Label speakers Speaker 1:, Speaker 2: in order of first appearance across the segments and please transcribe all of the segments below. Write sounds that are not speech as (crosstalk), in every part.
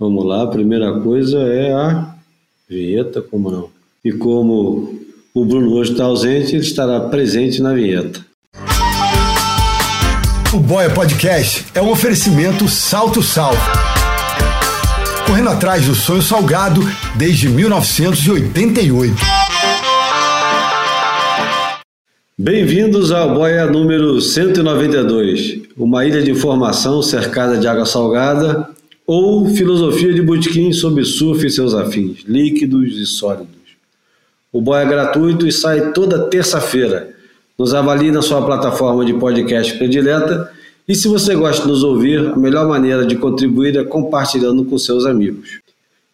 Speaker 1: Vamos lá, a primeira coisa é a vinheta, como não? E como o Bruno hoje está ausente, ele estará presente na vinheta.
Speaker 2: O Boia Podcast é um oferecimento Salto Sal. Correndo atrás do sonho salgado desde 1988.
Speaker 1: Bem-vindos ao Boia número 192, uma ilha de informação cercada de água salgada ou filosofia de botequim sobre surf e seus afins, líquidos e sólidos. O Boia é gratuito e sai toda terça-feira. Nos avalie na sua plataforma de podcast predileta e se você gosta de nos ouvir, a melhor maneira de contribuir é compartilhando com seus amigos.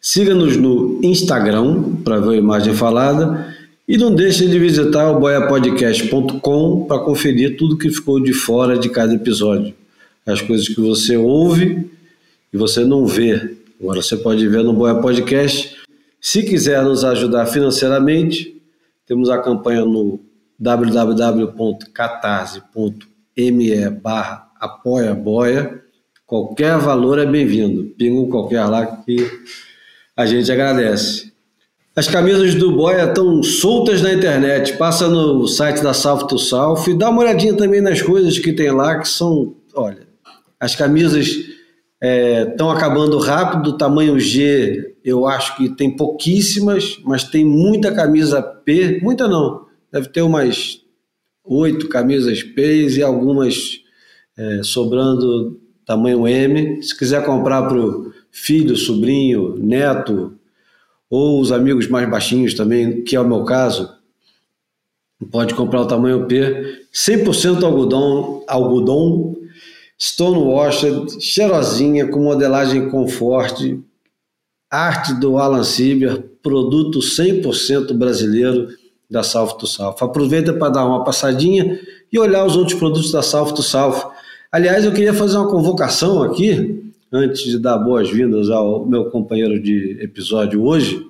Speaker 1: Siga-nos no Instagram para ver a imagem falada e não deixe de visitar o boiapodcast.com para conferir tudo que ficou de fora de cada episódio. As coisas que você ouve e você não vê. Agora você pode ver no Boia Podcast. Se quiser nos ajudar financeiramente, temos a campanha no www.catarse.me barra apoia boia. Qualquer valor é bem-vindo. Pinga qualquer lá que a gente agradece. As camisas do Boia estão soltas na internet. Passa no site da South to e dá uma olhadinha também nas coisas que tem lá, que são, olha, as camisas estão é, acabando rápido, tamanho G eu acho que tem pouquíssimas, mas tem muita camisa P, muita não, deve ter umas oito camisas P e algumas é, sobrando tamanho M. Se quiser comprar para o filho, sobrinho, neto, ou os amigos mais baixinhos também, que é o meu caso, pode comprar o tamanho P, 100% algodão, algodão stonewashed, cheirosinha, com modelagem conforte, arte do Alan Sieber, produto 100% brasileiro da South to South. Aproveita para dar uma passadinha e olhar os outros produtos da South to South. Aliás, eu queria fazer uma convocação aqui antes de dar boas-vindas ao meu companheiro de episódio hoje,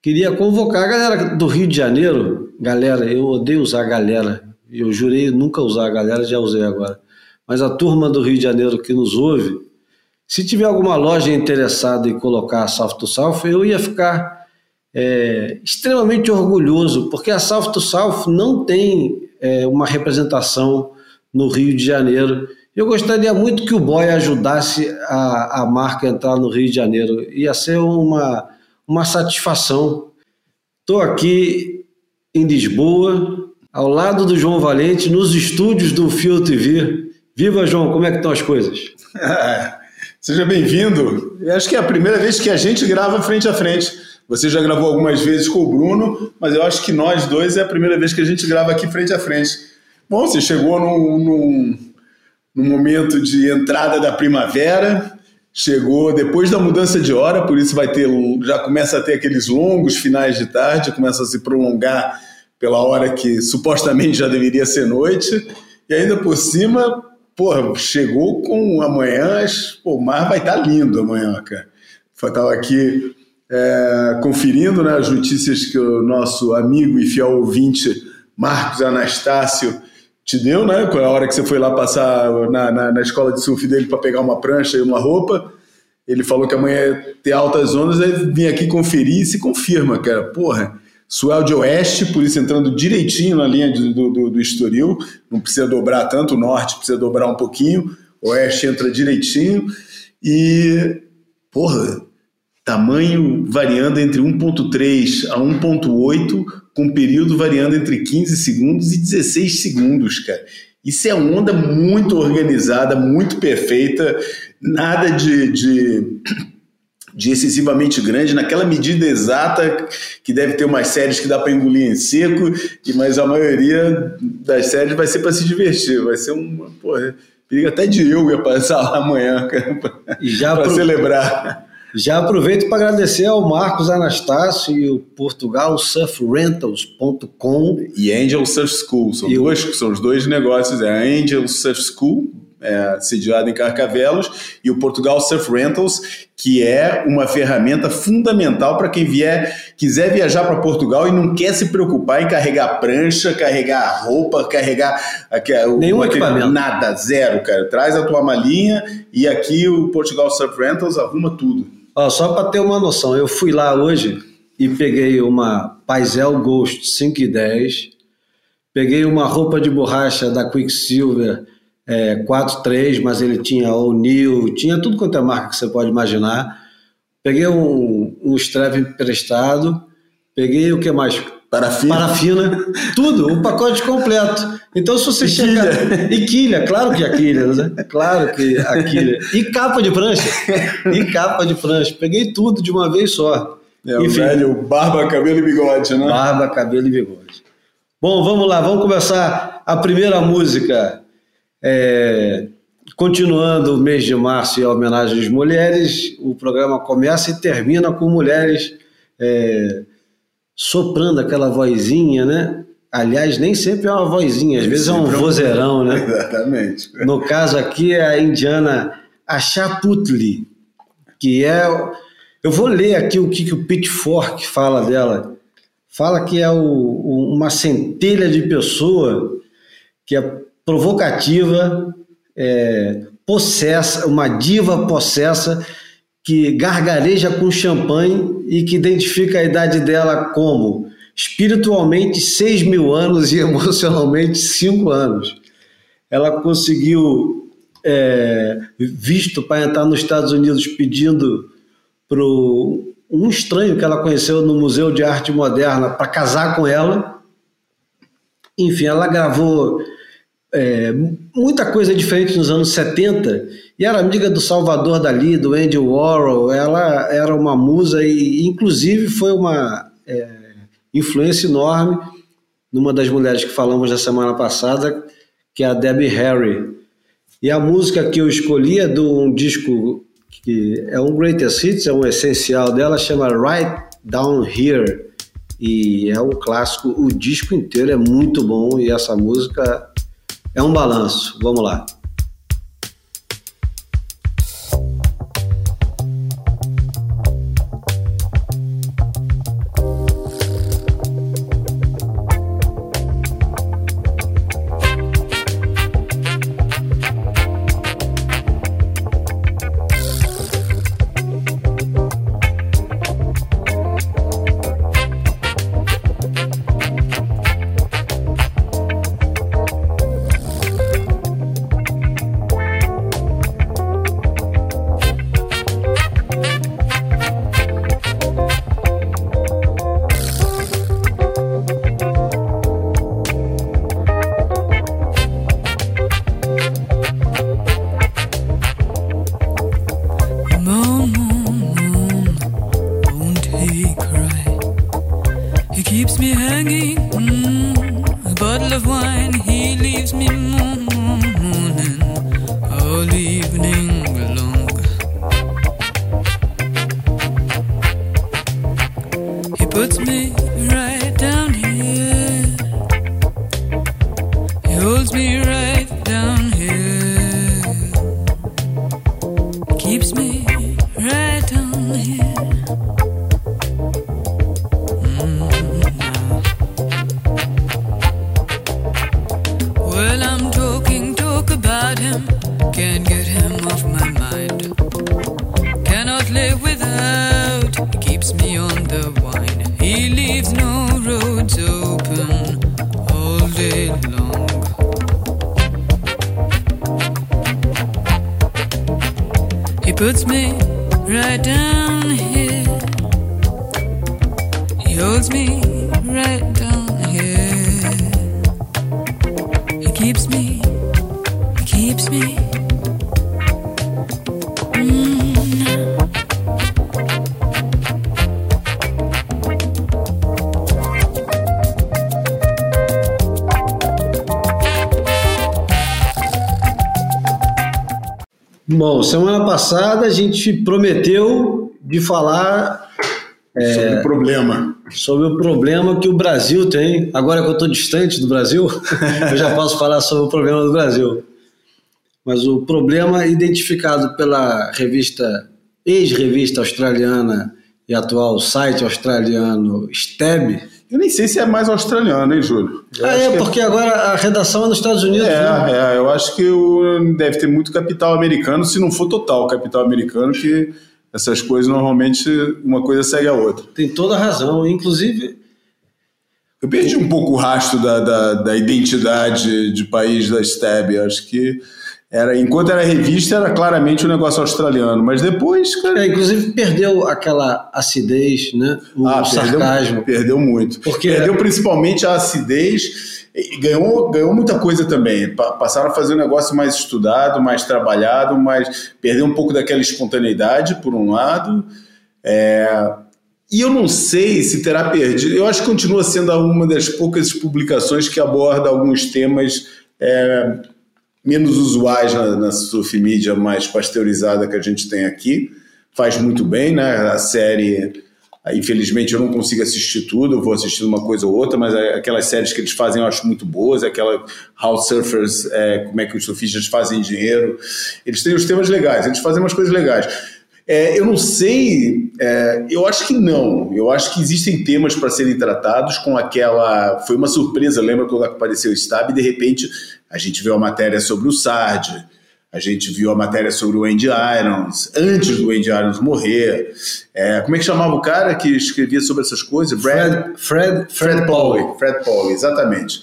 Speaker 1: queria convocar a galera do Rio de Janeiro. Galera, eu odeio usar galera. Eu jurei nunca usar a galera, já usei agora. Mas a turma do Rio de Janeiro que nos ouve, se tiver alguma loja interessada em colocar a South to South, eu ia ficar é, extremamente orgulhoso, porque a South to South não tem é, uma representação no Rio de Janeiro eu gostaria muito que o Boy ajudasse a, a marca a entrar no Rio de Janeiro. Ia ser uma, uma satisfação. Estou aqui em Lisboa, ao lado do João Valente, nos estúdios do Fio TV. Viva, João, como é que estão as coisas? (laughs)
Speaker 3: Seja bem-vindo. Acho que é a primeira vez que a gente grava frente a frente. Você já gravou algumas vezes com o Bruno, mas eu acho que nós dois é a primeira vez que a gente grava aqui frente a frente. Bom, você chegou num, num no momento de entrada da primavera, chegou depois da mudança de hora, por isso vai ter já começa a ter aqueles longos finais de tarde, começa a se prolongar pela hora que supostamente já deveria ser noite, e ainda por cima, porra, chegou com amanhã, pô, o mar vai estar tá lindo amanhã, cara. Estava aqui é, conferindo né, as notícias que o nosso amigo e fiel ouvinte Marcos Anastácio te deu, né? Com a hora que você foi lá passar na, na, na escola de surf dele para pegar uma prancha e uma roupa. Ele falou que amanhã ia ter altas ondas, aí vim aqui conferir e se confirma, cara. Porra, Suel de Oeste, por isso entrando direitinho na linha de, do, do, do Estoril, não precisa dobrar tanto, o Norte precisa dobrar um pouquinho, Oeste entra direitinho. E, porra, tamanho variando entre 1.3 a 1.8 com período variando entre 15 segundos e 16 segundos, cara. Isso é onda muito organizada, muito perfeita, nada de, de, de, excessivamente grande, naquela medida exata que deve ter umas séries que dá para engolir em seco, e mas a maioria das séries vai ser para se divertir, vai ser uma, porra, perigo até de eu ia passar lá amanhã, cara, para celebrar.
Speaker 1: Já aproveito para agradecer ao Marcos Anastácio e o Portugal Surfrentals.com
Speaker 3: e Angel Surf School. São, duas, são os dois negócios, é a Angel Surf School é, sediado em Carcavelos, e o Portugal Surf Rentals, que é uma ferramenta fundamental para quem vier, quiser viajar para Portugal e não quer se preocupar em carregar prancha, carregar roupa, carregar
Speaker 1: nenhum equipamento,
Speaker 3: nada, zero, cara. Traz a tua malinha e aqui o Portugal Surf Rentals arruma tudo.
Speaker 1: Ó, só para ter uma noção, eu fui lá hoje e peguei uma Paisel Ghost 5 e 10, peguei uma roupa de borracha da Quicksilver é, 4.3, mas ele tinha O'Neill, tinha tudo quanto é marca que você pode imaginar. Peguei um, um strap emprestado, peguei o que mais?
Speaker 3: Parafina.
Speaker 1: Parafina, tudo, o pacote completo. Então, se você e chegar. Quilha. E quilha, claro que a quilha, né? Claro que a quilha. E capa de prancha. E capa de prancha. Peguei tudo de uma vez só.
Speaker 3: É Enfim, o velho barba, cabelo e bigode, né?
Speaker 1: Barba, cabelo e bigode. Bom, vamos lá, vamos começar a primeira música. É, continuando o mês de março e homenagem às mulheres, o programa começa e termina com mulheres é, soprando aquela vozinha, né? Aliás, nem sempre é uma vozinha, às nem vezes é um vozeirão, né? (laughs)
Speaker 3: Exatamente.
Speaker 1: No caso aqui é a indiana Achaputli, que é eu vou ler aqui o que, que o Pitchfork fala dela. Fala que é o, uma centelha de pessoa que é provocativa, é, possessa, uma diva possessa que gargareja com champanhe e que identifica a idade dela como espiritualmente 6 mil anos e (laughs) emocionalmente 5 anos. Ela conseguiu é, visto para entrar nos Estados Unidos pedindo para um estranho que ela conheceu no Museu de Arte Moderna para casar com ela. Enfim, ela gravou é, muita coisa diferente nos anos 70 e era amiga do Salvador Dali, do Andy Warhol. Ela era uma musa e, inclusive, foi uma é, influência enorme numa das mulheres que falamos na semana passada, que é a Debbie Harry. E a música que eu escolhi é de um disco que é um greatest hits, é um essencial dela, chama Right Down Here e é um clássico. O disco inteiro é muito bom e essa música é um balanço. Vamos lá. Bom, semana passada a gente prometeu de falar
Speaker 3: é, sobre o problema.
Speaker 1: Sobre o problema que o Brasil tem. Agora que eu estou distante do Brasil, (laughs) eu já posso falar sobre o problema do Brasil. Mas o problema identificado pela revista, ex-revista australiana e atual site australiano STEB.
Speaker 3: Eu nem sei se é mais australiano, hein, Júlio?
Speaker 1: Eu ah, é, porque agora a redação é nos Estados Unidos.
Speaker 3: É, né? é eu acho que o, deve ter muito capital americano, se não for total capital americano, que essas coisas normalmente uma coisa segue a outra.
Speaker 1: Tem toda a razão. Inclusive,
Speaker 3: eu perdi um pouco o rastro da, da, da identidade de país da STEB. Acho que era, enquanto era revista, era claramente um negócio australiano, mas depois.
Speaker 1: Cara... É, inclusive perdeu aquela acidez, né? O ah, sarcasmo.
Speaker 3: Perdeu, muito. Porque... Perdeu principalmente a acidez e ganhou, ganhou muita coisa também. Passaram a fazer um negócio mais estudado, mais trabalhado, mas perdeu um pouco daquela espontaneidade, por um lado. É... E eu não sei se terá perdido. Eu acho que continua sendo uma das poucas publicações que aborda alguns temas. É menos usuais na, na surf media mais pasteurizada que a gente tem aqui. Faz muito bem, né? A série, infelizmente eu não consigo assistir tudo, eu vou assistindo uma coisa ou outra, mas aquelas séries que eles fazem eu acho muito boas, aquela How Surfers, é, como é que os surfistas fazem dinheiro. Eles têm os temas legais, eles fazem umas coisas legais. É, eu não sei, é, eu acho que não. Eu acho que existem temas para serem tratados com aquela. Foi uma surpresa, lembra quando apareceu o Stab e de repente a gente viu a matéria sobre o Sard, a gente viu a matéria sobre o Andy Irons, antes do Andy Irons morrer. É, como é que chamava o cara que escrevia sobre essas coisas?
Speaker 1: Brad, Fred, Fred, Fred Paul.
Speaker 3: Fred Paul, exatamente.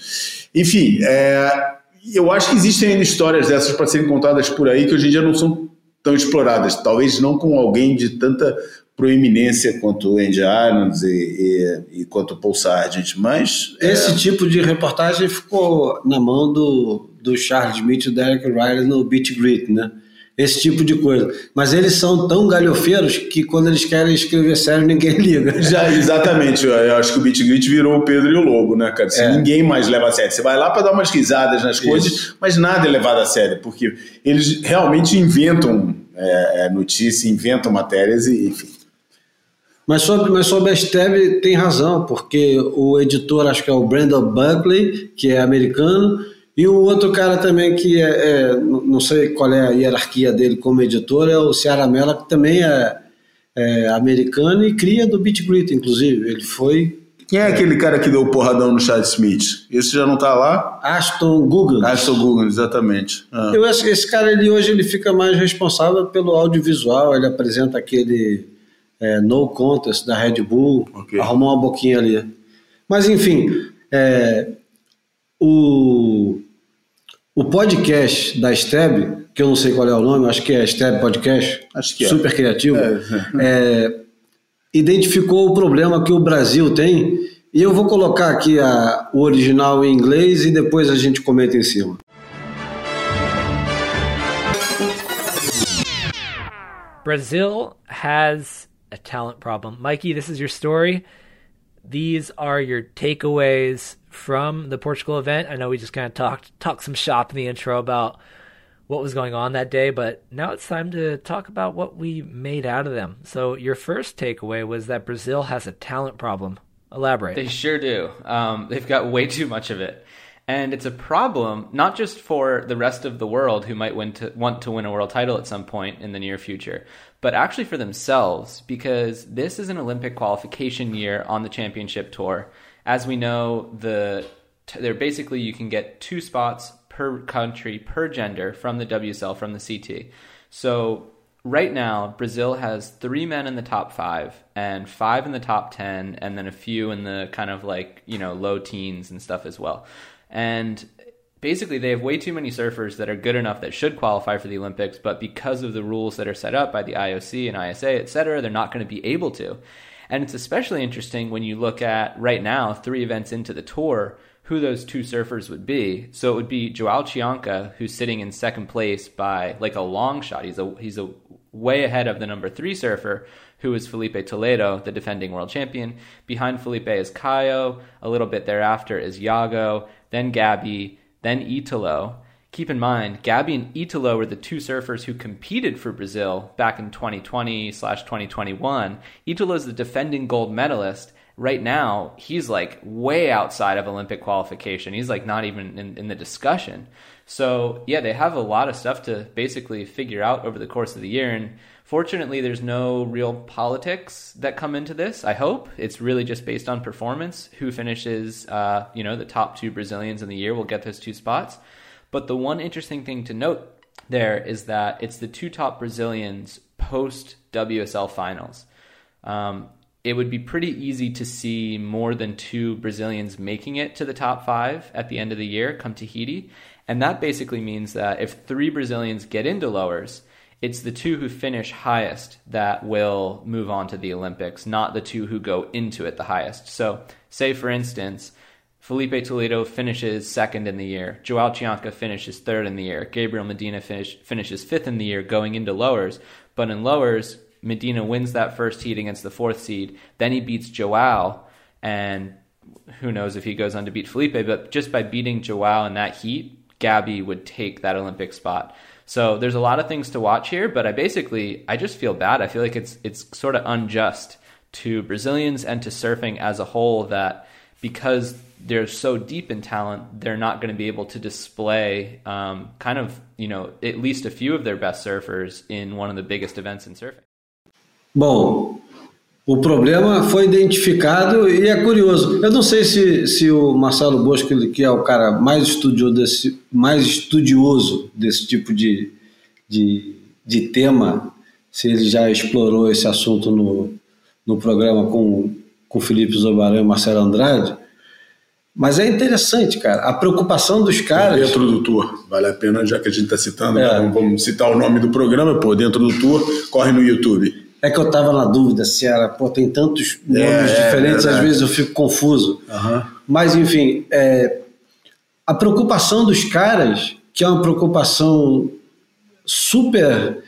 Speaker 3: Enfim, é, eu acho que existem histórias dessas para serem contadas por aí que hoje em dia não são tão exploradas. Talvez não com alguém de tanta proeminência quanto o Andy Irons e, e, e quanto o Paul Sargent, mas...
Speaker 1: Esse é... tipo de reportagem ficou na mão do, do Charles Smith e do Derek Riley no Beat Grit, né? Esse tipo de coisa. Mas eles são tão galhofeiros que quando eles querem escrever sério, (laughs) ninguém liga.
Speaker 3: Já, exatamente. Eu acho que o Beat Grit virou o Pedro e o Lobo, né, cara? É. Ninguém mais leva a sério. Você vai lá para dar umas risadas nas Isso. coisas, mas nada é levado a sério, porque eles realmente inventam é, é notícia, inventam matérias e, enfim.
Speaker 1: Mas sobre, mas sobre a Steb tem razão, porque o editor, acho que é o Brandon Buckley, que é americano, e o outro cara também que é, é, não sei qual é a hierarquia dele como editor, é o Ciara Mella, que também é, é americano e cria do Beat Grit, inclusive. Ele foi.
Speaker 3: Quem é, aquele cara que deu o porradão no Chad Smith? Esse já não tá lá?
Speaker 1: Aston Google.
Speaker 3: Aston Google, exatamente.
Speaker 1: Ah. Eu acho que esse cara ele hoje ele fica mais responsável pelo audiovisual, ele apresenta aquele é, no contest da Red Bull, okay. arrumou uma boquinha ali. Mas enfim, é, o, o podcast da Steb, que eu não sei qual é o nome, acho que é Steb Podcast,
Speaker 3: acho que é.
Speaker 1: super criativo, é. É, identificou o problema que o Brasil tem e eu vou colocar aqui a, o original em inglês e depois a gente comenta em cima.
Speaker 4: Brazil has a talent problem. Mikey, this is your story. These are your takeaways from the Portugal event. I know we just kind of talked talked some shop in the intro about what was going on that day, but now it's time to talk about what we made out of them. So your first takeaway was that Brazil has a talent problem. Elaborate.
Speaker 5: They sure do. Um, they've got way too much of it. And it's a problem not just for the rest of the world who might to, want to win a world title at some point in the near future, but actually for themselves because this is an Olympic qualification year on the championship tour. As we know, the they're basically you can get two spots per country per gender from the WSL from the CT. So right now Brazil has 3 men in the top 5 and 5 in the top 10 and then a few in the kind of like, you know, low teens and stuff as well. And basically they have way too many surfers that are good enough that should qualify for the Olympics, but because of the rules that are set up by the IOC and ISA, et cetera, they're not going to be able to. And it's especially interesting when you look at right now, three events into the tour, who those two surfers would be. So it would be Joao Chianca, who's sitting in second place by like a long shot. He's a he's a way ahead of the number three surfer, who is Felipe Toledo, the defending world champion. Behind Felipe is Caio. A little bit thereafter is Iago, then Gabby, then Italo. Keep in mind, Gabby and Italo were the two surfers who competed for Brazil back in 2020 slash 2021. Italo is the defending gold medalist, right now he's like way outside of Olympic qualification. He's like not even in, in the discussion. So yeah, they have a lot of stuff to basically figure out over the course of the year. And fortunately, there's no real politics that come into this. I hope it's really just based on performance. Who finishes, uh, you know, the top two Brazilians in the year will get those two spots. But the one interesting thing to note there is that it's the two top Brazilians post WSL finals. Um, it would be pretty easy to see more than two Brazilians making it to the top five at the end of the year come Tahiti. And that basically means that if three Brazilians get into lowers, it's the two who finish highest that will move on to the Olympics, not the two who go into it the highest. So, say for instance, Filipe Toledo finishes second in the year, Joao Chianca finishes third in the year, Gabriel Medina finish, finishes fifth in the year going into lowers. But in lowers, Medina wins that first heat against the fourth seed. Then he beats Joao, and who knows if he goes on to beat Felipe. But just by beating Joao in that heat, Gabby would take that Olympic spot. So there's a lot of things to watch here, but I basically I just feel bad. I feel like it's it's sort of unjust to Brazilians and to surfing as a whole that because they're so deep in talent, they're not going to be able to display um, kind of you know at least a few of their best surfers in one of the biggest events in surfing.
Speaker 1: Bom, o problema foi identificado e é curioso. Eu não sei se, se o Marcelo Bosco, que é o cara mais estudioso desse, mais estudioso desse tipo de, de, de tema, se ele já explorou esse assunto no, no programa com, com Felipe Zobarão e Marcelo Andrade. Mas é interessante, cara. A preocupação dos caras.
Speaker 3: Dentro do tour. Vale a pena, já que a gente está citando, é. né? vamos citar o nome do programa, pô, dentro do tour, corre no YouTube.
Speaker 1: É que eu estava na dúvida se era, pô, tem tantos nomes é, diferentes, é às vezes eu fico confuso.
Speaker 3: Uhum.
Speaker 1: Mas, enfim, é, a preocupação dos caras, que é uma preocupação super.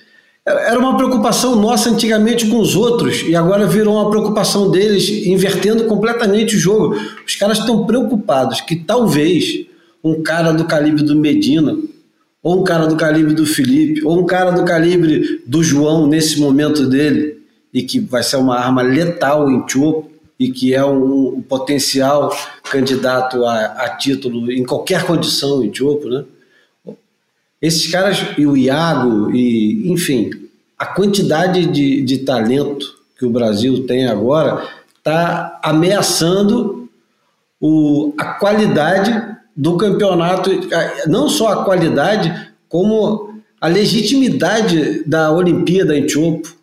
Speaker 1: Era uma preocupação nossa antigamente com os outros, e agora virou uma preocupação deles, invertendo completamente o jogo. Os caras estão preocupados que talvez um cara do calibre do Medina ou um cara do calibre do Felipe, ou um cara do calibre do João nesse momento dele, e que vai ser uma arma letal em Chupo, e que é um, um potencial candidato a, a, título em qualquer condição em Chupo, né? Esses caras, e o Iago, e enfim, a quantidade de, de talento que o Brasil tem agora está ameaçando o, a qualidade do campeonato, não só a qualidade, como a legitimidade da Olimpíada em Chopo.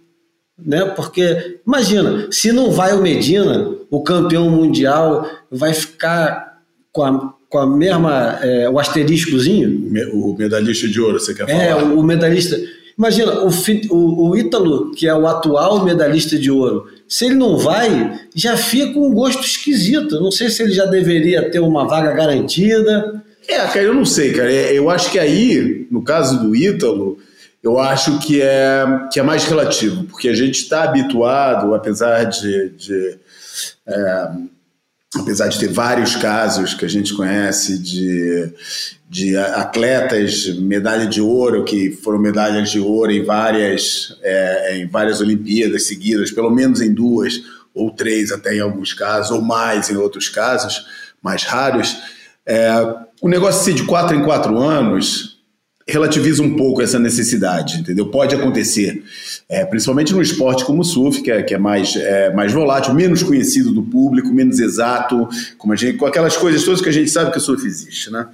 Speaker 1: Né? Porque, imagina, se não vai o Medina, o campeão mundial, vai ficar com a, com a mesma, é, o asteriscozinho.
Speaker 3: O medalhista de ouro, você quer
Speaker 1: é,
Speaker 3: falar?
Speaker 1: É, o medalhista. Imagina, o, o, o Ítalo, que é o atual medalhista de ouro, se ele não vai, já fica um gosto esquisito. Não sei se ele já deveria ter uma vaga garantida.
Speaker 3: É, cara, eu não sei, cara. É, eu acho que aí, no caso do Ítalo, eu acho que é, que é mais relativo, porque a gente está habituado, apesar de, de é, apesar de ter vários casos que a gente conhece de, de atletas medalha de ouro que foram medalhas de ouro em várias é, em várias Olimpíadas seguidas, pelo menos em duas ou três até em alguns casos ou mais em outros casos mais raros. É, o negócio ser de quatro em quatro anos relativiza um pouco essa necessidade, entendeu? Pode acontecer, é, principalmente no esporte como o surf, que é, que é mais, é, mais volátil, menos conhecido do público, menos exato, como a gente, com aquelas coisas todas que a gente sabe que o surf existe, né?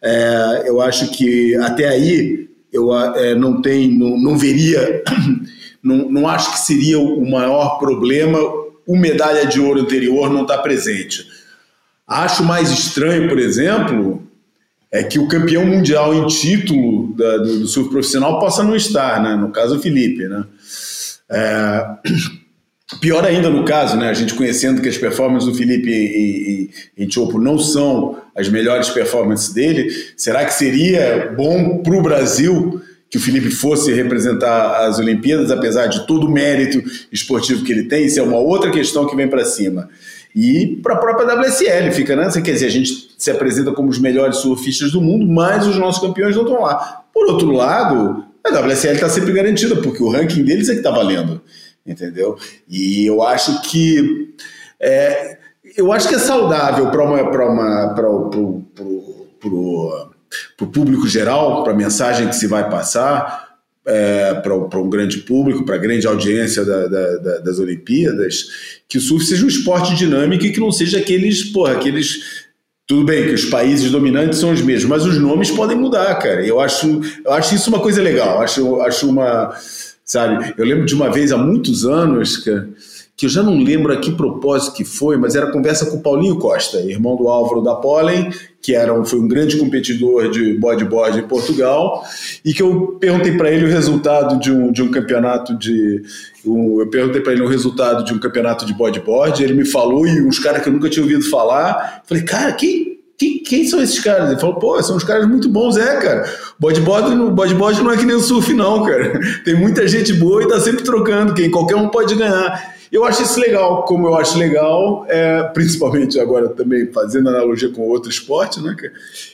Speaker 3: É, eu acho que até aí eu é, não tem, não, não veria, (clears throat) não, não acho que seria o maior problema o medalha de ouro anterior não estar tá presente. Acho mais estranho, por exemplo, é que o campeão mundial em título da, do, do, surf profissional possa não estar, né? no caso o Felipe. Né? É, (clears throat) pior ainda no caso, né? a gente conhecendo que as performances do Felipe em, em, em Chopo não são as melhores performances dele, será que seria bom para o Brasil que o Felipe fosse representar as Olimpíadas, apesar de todo o mérito esportivo que ele tem? Isso é uma outra questão que vem para cima. E para a própria WSL fica, né? Quer dizer, a gente se apresenta como os melhores surfistas do mundo, mas os nossos campeões não estão lá. Por outro lado, a WSL está sempre garantida, porque o ranking deles é que está valendo, entendeu? E eu acho que É, eu acho que é saudável para uma, para uma, para o público geral, para a mensagem que se vai passar, é, para um grande público, para a grande audiência da, da, da, das Olimpíadas, que o surf seja um esporte dinâmico e que não seja aqueles, porra, aqueles tudo bem que os países dominantes são os mesmos, mas os nomes podem mudar, cara. Eu acho, eu acho isso uma coisa legal. Acho, acho uma, sabe? Eu lembro de uma vez há muitos anos, cara, que eu já não lembro a que propósito que foi, mas era conversa com o Paulinho Costa, irmão do Álvaro da Pollen, que era um, foi um grande competidor de bodyboard em Portugal, e que eu perguntei para ele o resultado de um, de um campeonato de. Um, eu perguntei para ele o resultado de um campeonato de bodyboard, ele me falou, e uns caras que eu nunca tinha ouvido falar. Falei, cara, quem, quem, quem, são esses caras? Ele falou, pô, são uns caras muito bons, é, cara. Bodyboard, bodyboard não é que nem o surf, não, cara. Tem muita gente boa e tá sempre trocando, quem qualquer um pode ganhar. Eu acho isso legal, como eu acho legal, é, principalmente agora também fazendo analogia com outro esporte, né,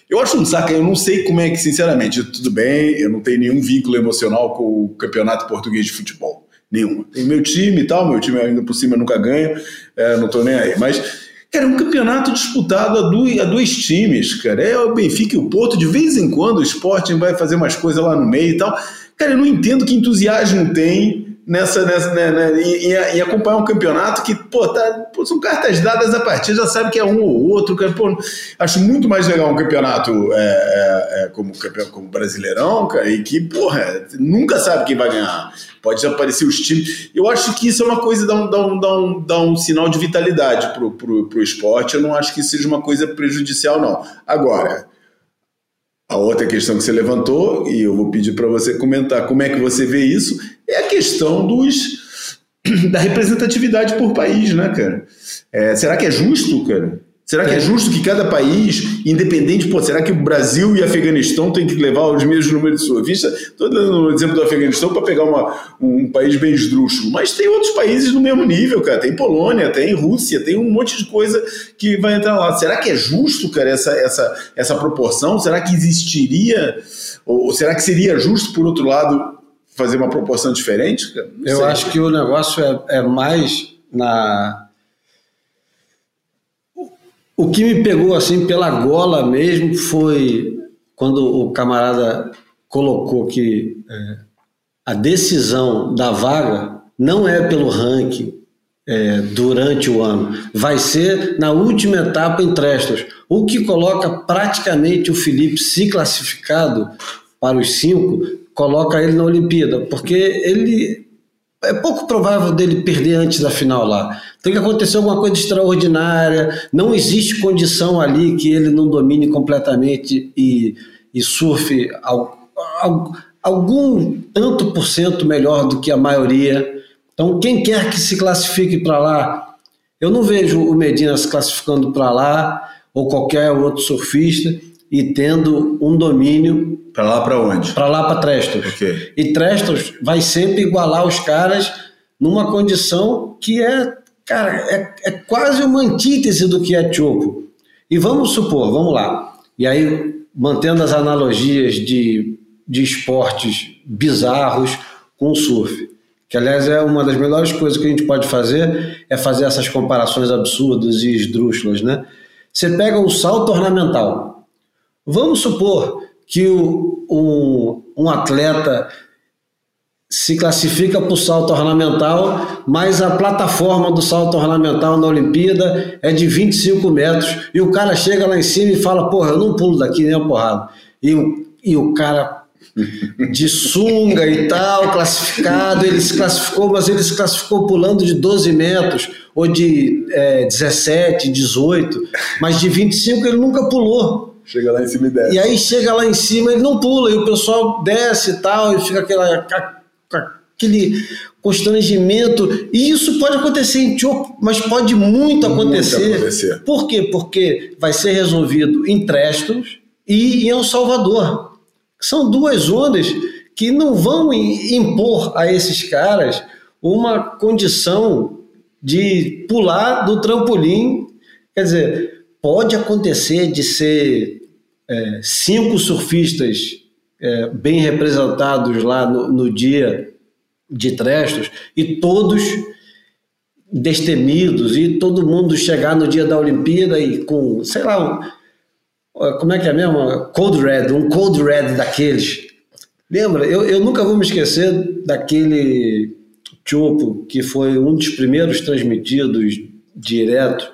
Speaker 3: Eu acho um saco, eu não sei como é que, sinceramente, tudo bem, eu não tenho nenhum vínculo emocional com o campeonato português de futebol. Nenhuma. Tem meu time e tal, meu time ainda por cima nunca ganha, é, não tô nem aí. Mas Cara, é um campeonato disputado a dois, a dois, times, cara. É o Benfica e o Porto. De vez em quando o Sporting vai fazer umas coisas lá no meio e tal. Cara, eu não entendo que entusiasmo tem nessa, nessa né, né, em, acompanhar um campeonato que, pô, tá, pô, são cartas dadas a partir, já sabe que é um ou outro. Pô, acho muito mais legal um campeonato é, é, é, como, como Brasileirão, cara, e que, porra, nunca sabe quem vai ganhar. Pode aparecer os times. Eu acho que isso é uma coisa, dá um, dá um, dá um, dá um sinal de vitalidade pro, pro, pro esporte. Eu não acho que seja uma coisa prejudicial, não. Agora, a outra questão que você levantou, e eu vou pedir para você comentar como é que você vê isso, é a questão dos (clears throat) da representatividade por país, né, cara? É, será que é justo, cara? Será que é. é justo que cada país, independente, pô, será que o Brasil e o Afeganistão têm que levar os mesmos números de surfistas? Estou dando o um exemplo do Afeganistão para pegar uma, um país bem esdrúxulo, mas tem outros países no mesmo nível, cara. Tem Polônia, tem Rússia, tem um monte de coisa que vai entrar lá. Será que é justo, cara, essa, essa, essa proporção? Será que existiria, ou será que seria justo, por outro lado, fazer uma proporção diferente? Cara?
Speaker 1: Eu acho que o negócio é, é mais na o que me pegou assim pela gola mesmo foi quando o camarada colocou que é, a decisão da vaga não é pelo ranking é, durante o ano, vai ser na última etapa em Trestos, o que coloca praticamente o Felipe se classificado para os cinco, coloca ele na Olimpíada, porque ele é pouco provável dele perder antes da final lá. Tem que acontecer alguma coisa extraordinária. Não existe condição ali que ele não domine completamente e, e surfe al, al, algum tanto por cento melhor do que a maioria. Então, quem quer que se classifique para lá, eu não vejo o Medina se classificando para lá ou qualquer outro surfista e tendo um domínio.
Speaker 3: Para lá para onde?
Speaker 1: Para lá para Trestos.
Speaker 3: Okay.
Speaker 1: E Trestos vai sempre igualar os caras numa condição que é, cara, é, é quase uma antítese do que é Chopo. E vamos supor, vamos lá. E aí, mantendo as analogias de, de esportes bizarros com o surf. Que, aliás, é uma das melhores coisas que a gente pode fazer, é fazer essas comparações absurdas e esdrúxulas, né? Você pega o salto ornamental, Vamos supor que o, um, um atleta se classifica para o salto ornamental, mas a plataforma do salto ornamental na Olimpíada é de 25 metros, e o cara chega lá em cima e fala, porra, eu não pulo daqui nem a porrada. E, e o cara de sunga e tal, classificado, ele se classificou, mas ele se classificou pulando de 12 metros, ou de é, 17, 18, mas de 25 ele nunca pulou.
Speaker 3: Chega lá em cima e desce.
Speaker 1: E aí chega lá em cima, ele não pula, e o pessoal desce e tal, e fica aquela, aquele constrangimento. E isso pode acontecer em Tio, mas pode muito acontecer. muito acontecer. Por quê? Porque vai ser resolvido em Trestos e em El Salvador. São duas zonas que não vão impor a esses caras uma condição de pular do trampolim. Quer dizer, pode acontecer de ser é, cinco surfistas é, bem representados lá no, no dia de Trestos e todos destemidos e todo mundo chegar no dia da Olimpíada e com, sei lá, um, como é que é mesmo? Cold Red, um Cold Red daqueles. Lembra? Eu, eu nunca vou me esquecer daquele Chopo, que foi um dos primeiros transmitidos direto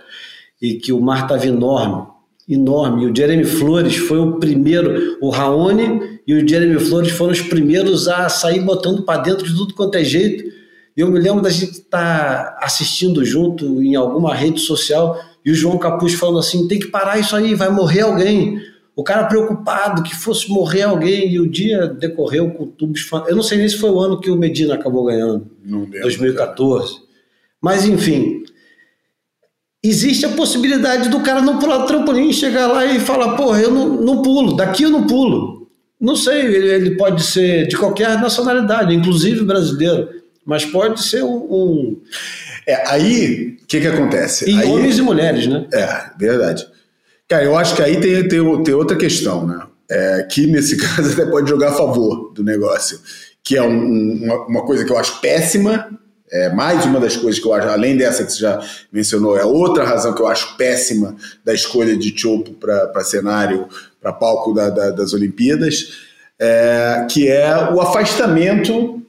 Speaker 1: e que o mar estava enorme, enorme. E o Jeremy Flores foi o primeiro, o Raoni e o Jeremy Flores foram os primeiros a sair botando para dentro de tudo quanto é jeito. Eu me lembro da gente estar tá assistindo junto em alguma rede social e o João Capuz falando assim: tem que parar isso aí, vai morrer alguém. O cara preocupado que fosse morrer alguém e o dia decorreu com tubos. Eu não sei nem se foi o ano que o Medina acabou ganhando, não lembro, 2014. Cara. Mas enfim, existe a possibilidade do cara não pular do trampolim, chegar lá e falar: porra, eu não, não pulo, daqui eu não pulo. Não sei, ele, ele pode ser de qualquer nacionalidade, inclusive brasileiro, mas pode ser um. um...
Speaker 3: É, aí, o que, que acontece?
Speaker 1: E
Speaker 3: aí,
Speaker 1: homens e mulheres, né?
Speaker 3: É, verdade. Cara, eu acho que aí tem, tem, tem outra questão, né? É, que nesse (laughs) caso até pode jogar a favor do negócio, que é um, uma, uma, coisa que eu acho péssima. É mais uma das coisas que eu acho, além dessa que você já mencionou, é outra razão que eu acho péssima da escolha de Chopo para cenário, para palco da, da, das Olimpíadas, é, que é o afastamento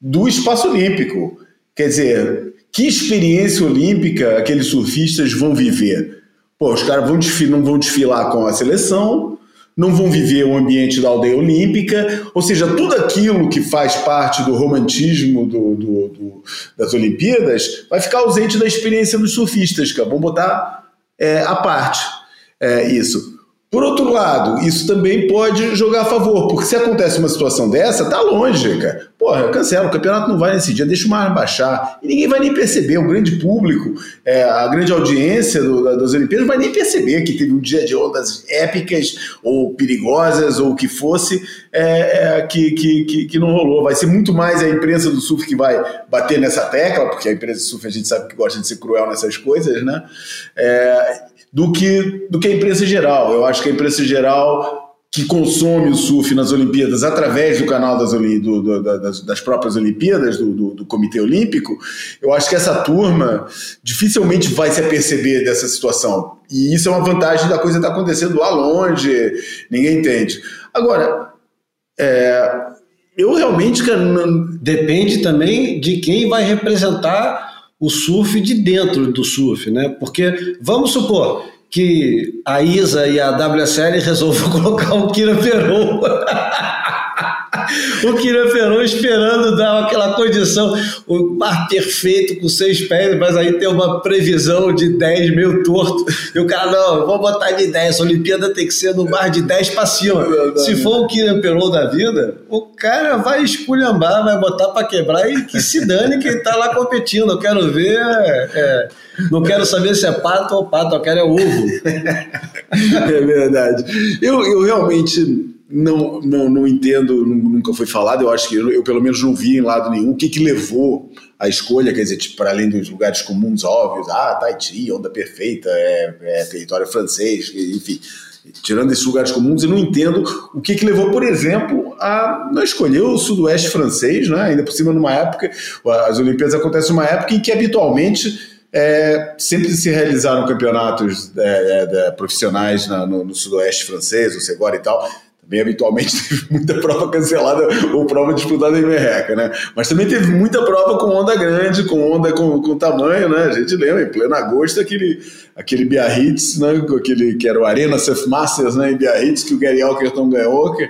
Speaker 3: do espaço olímpico. Quer dizer, que experiência olímpica aqueles surfistas vão viver? Pô, os caras vão não vão desfilar com a seleção, não vão viver o ambiente da aldeia olímpica, ou seja, tudo aquilo que faz parte do romantismo do, do, do, das Olimpíadas vai ficar ausente da experiência dos surfistas. Vamos botar é, à parte é, isso. Por outro lado, isso também pode jogar a favor, porque se acontece uma situação dessa, tá longe, cara. Porra, eu cancelo, o campeonato não vai nesse dia, deixa o mar baixar. E ninguém vai nem perceber, o grande público, é, a grande audiência do, das Olimpíadas vai nem perceber que teve um dia de ondas épicas, ou perigosas, ou o que fosse, é, é, que, que, que, que, não rolou. Vai ser muito mais a imprensa do surf que vai bater nessa tecla, porque a imprensa do surf a gente sabe que gosta de ser cruel nessas coisas, né? Do que, do que a imprensa geral. Eu acho que a imprensa geral que consome o surf nas Olimpíadas através do canal das, do, do, das, das, próprias Olimpíadas, do, do, Comitê Olímpico, eu acho que essa turma dificilmente vai se aperceber dessa situação. E isso é uma vantagem da coisa estar acontecendo lá longe, ninguém entende. Agora, é, eu realmente.
Speaker 1: Depende também de quem vai representar o surf de dentro do surf, né? Porque vamos supor que a ISA e a WSL resolvam (laughs) colocar o Kira Peron. O Kira Peron esperando dar aquela condição, o mar perfeito com seis pés, mas aí tem uma previsão de 10 meio torto. E o cara, não, vou botar de 10, a Olimpíada tem que ser no mar de 10 para cima. Se for o Kira Peron da vida, o cara vai esculhambar, vai botar para quebrar e que se dane quem tá lá competindo. Eu quero ver. É, é, não quero saber se é pato ou pato, eu quero é ovo. (laughs)
Speaker 3: é verdade. Eu, eu realmente não, não, não entendo, nunca foi falado, eu acho que eu, eu, pelo menos não vi em lado nenhum o que, que levou à escolha, quer dizer, tipo, para além dos lugares comuns óbvios, ah, Tahiti, onda perfeita, é, é território francês, enfim, tirando esses lugares comuns, eu não entendo o que, que levou, por exemplo, a não escolher o sudoeste francês, né? ainda por cima numa época, as Olimpíadas acontecem numa época em que habitualmente é, sempre se realizaram campeonatos é, é, profissionais na, no, no, sudoeste francês, o Segora e tal, Bem habitualmente (laughs) teve muita prova cancelada ou prova disputada em merreca, né? Mas também teve muita prova com onda grande, com onda com, com tamanho, né? A gente lembra, em pleno agosto, aquele, aquele Biarritz, né? Aquele que era o Arena Surf Masters, né? Em Biarritz, que o Gary Alkerton ganhou, que,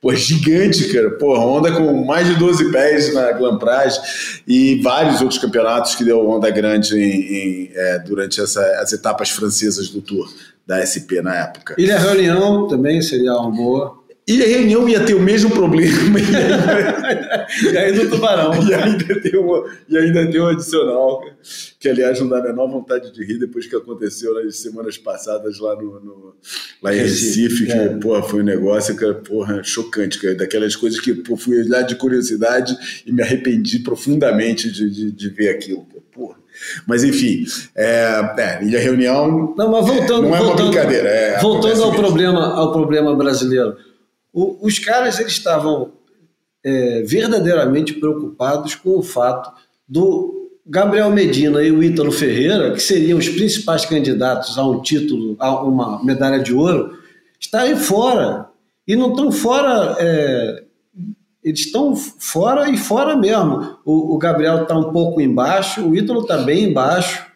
Speaker 3: pô, gigante, cara. Pô, onda com mais de 12 pés na Glamprage e vários outros campeonatos que deu onda grande em, em, é, durante essa, as etapas francesas do Tour da SP na época.
Speaker 1: Ilha Reunião também seria uma boa.
Speaker 3: E a reunião ia ter o mesmo problema. (laughs)
Speaker 1: e aí do tubarão.
Speaker 3: E ainda tem uma, e ainda tem um adicional, que aliás não dá a menor vontade de rir depois que aconteceu nas semanas passadas lá no, no lá em Recife, que é. porra, foi um negócio que porra, chocante, cara, daquelas coisas que pô, fui lá de curiosidade e me arrependi profundamente de, de, de ver aquilo. Porra. Mas enfim, é, é, Ilha Reunião.
Speaker 1: Não, mas voltando,
Speaker 3: não é
Speaker 1: voltando,
Speaker 3: uma brincadeira. É,
Speaker 1: voltando ao problema, ao problema brasileiro o, os caras eles estavam é, verdadeiramente preocupados com o fato do, Gabriel Medina e o Ítalo Ferreira, que seriam os principais candidatos a um título, a uma medalha de ouro, estarem fora. E não estão fora, é, eles estão fora e fora mesmo. O, o Gabriel está um pouco embaixo, o Ítalo está bem embaixo.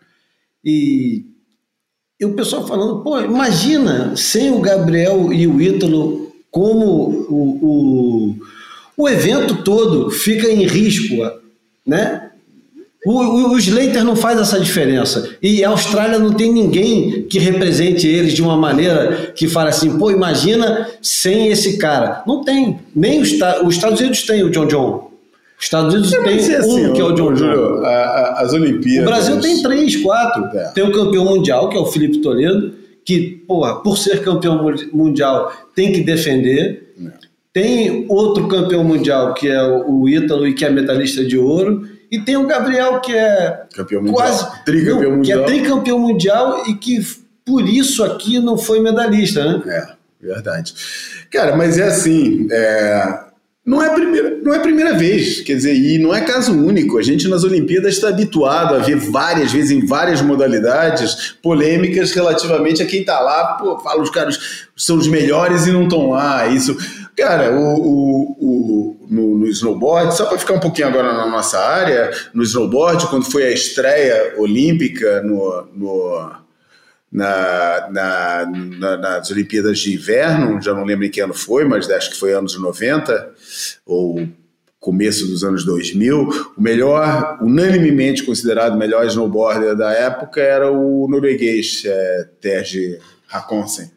Speaker 1: E, e o pessoal falando, pô, imagina sem o Gabriel e o Ítalo, como o, o, o evento todo fica em risco, né? O, o, Slater não faz essa diferença. E a Austrália não tem ninguém que represente eles de uma maneira que fale assim, pô, imagina sem esse cara. Não tem. Nem os, os Estados Unidos têm o John John. Os Estados Unidos é, tem assim, um que é o John John.
Speaker 3: as Olimpíadas.
Speaker 1: O Brasil tem três, quatro. É. Tem o campeão mundial, que é o Felipe Toledo, que, porra, por ser campeão mundial, tem que defender. É. Tem outro campeão mundial, que é o Ítalo, e que é medalhista de ouro. E tem o Gabriel, que é
Speaker 3: campeão mundial.
Speaker 1: quase
Speaker 3: tricampeão
Speaker 1: não,
Speaker 3: mundial.
Speaker 1: que é tricampeão mundial e que por isso aqui não foi medalhista, né?
Speaker 3: É, verdade. Cara, mas é assim, é, não, é primeira, não é primeira vez, quer dizer, e não é caso único. A gente nas Olimpíadas está habituado a ver várias vezes, em várias modalidades, polêmicas relativamente a quem está lá, pô, fala os caras são os melhores e não estão lá. Isso Cara, o, o, o no, no, snowboard, só para ficar um pouquinho agora na nossa área, no snowboard, quando foi a estreia olímpica no, no na, na, na, nas Olimpíadas de Inverno, já não lembro em que ano foi, mas acho que foi anos 90, ou começo dos anos 2000, o melhor, unanimemente considerado melhor snowboarder da época era o norueguês é, Terje Hakonsen.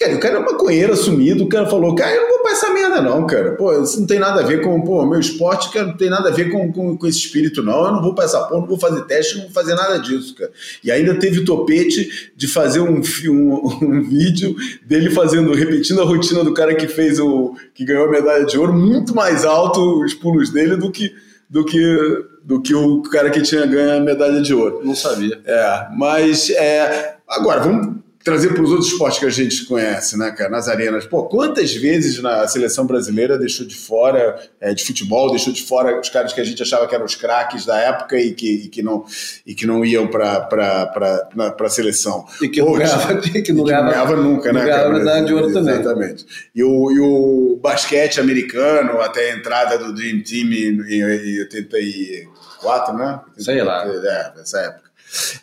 Speaker 3: Cara, o cara é um maconheiro assumido, o cara falou, cara, eu não vou pra essa merda não, cara. Pô, isso não tem nada a ver com, pô, meu esporte, cara, não tem nada a ver com, com, com esse espírito não, eu não vou pra essa porra, não vou fazer teste, não vou fazer nada disso, cara. E ainda teve o topete de fazer um, um, (laughs) um vídeo dele fazendo, repetindo a rotina do cara que fez o, que ganhou a medalha de ouro, muito mais alto os pulos dele do que, do que, do que o cara que tinha ganho a medalha de ouro.
Speaker 1: Não sabia.
Speaker 3: É, mas, é, agora, vamos trazer para os outros esportes que a gente conhece, né, cara? Nas arenas. Pô, quantas vezes na seleção brasileira deixou de fora é, de futebol, deixou de fora os caras que a gente achava que eram os craques da época e que, e que, não, e que não iam para a seleção.
Speaker 1: E que não, ganhava, que não, ganhava,
Speaker 3: ganhava nunca, né?
Speaker 1: Ganhava medalha de ouro também.
Speaker 3: Exatamente. E o, e o basquete americano, até a entrada do Dream Team em, em 84, né?
Speaker 1: Sei lá.
Speaker 3: É, nessa época.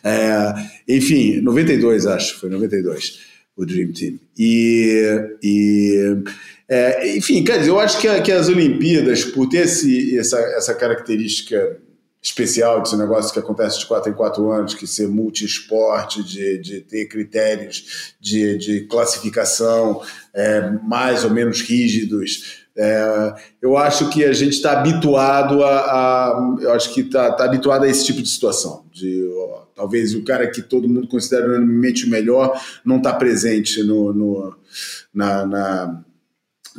Speaker 3: É, enfim, 92, acho, foi 92 o Dream Team. E, e é, enfim, quer dizer, eu acho que, que as Olimpíadas, por ter esse, essa, essa característica especial desse negócio que acontece de quatro em quatro anos, que ser multi-esporte, de, de ter critérios de, de classificação é, mais ou menos rígidos, é, eu acho que a gente está habituado a, a, eu acho que está tá habituado a esse tipo de situação. De ó, talvez o cara que todo mundo considera unanimemente o melhor não está presente no, no na, na,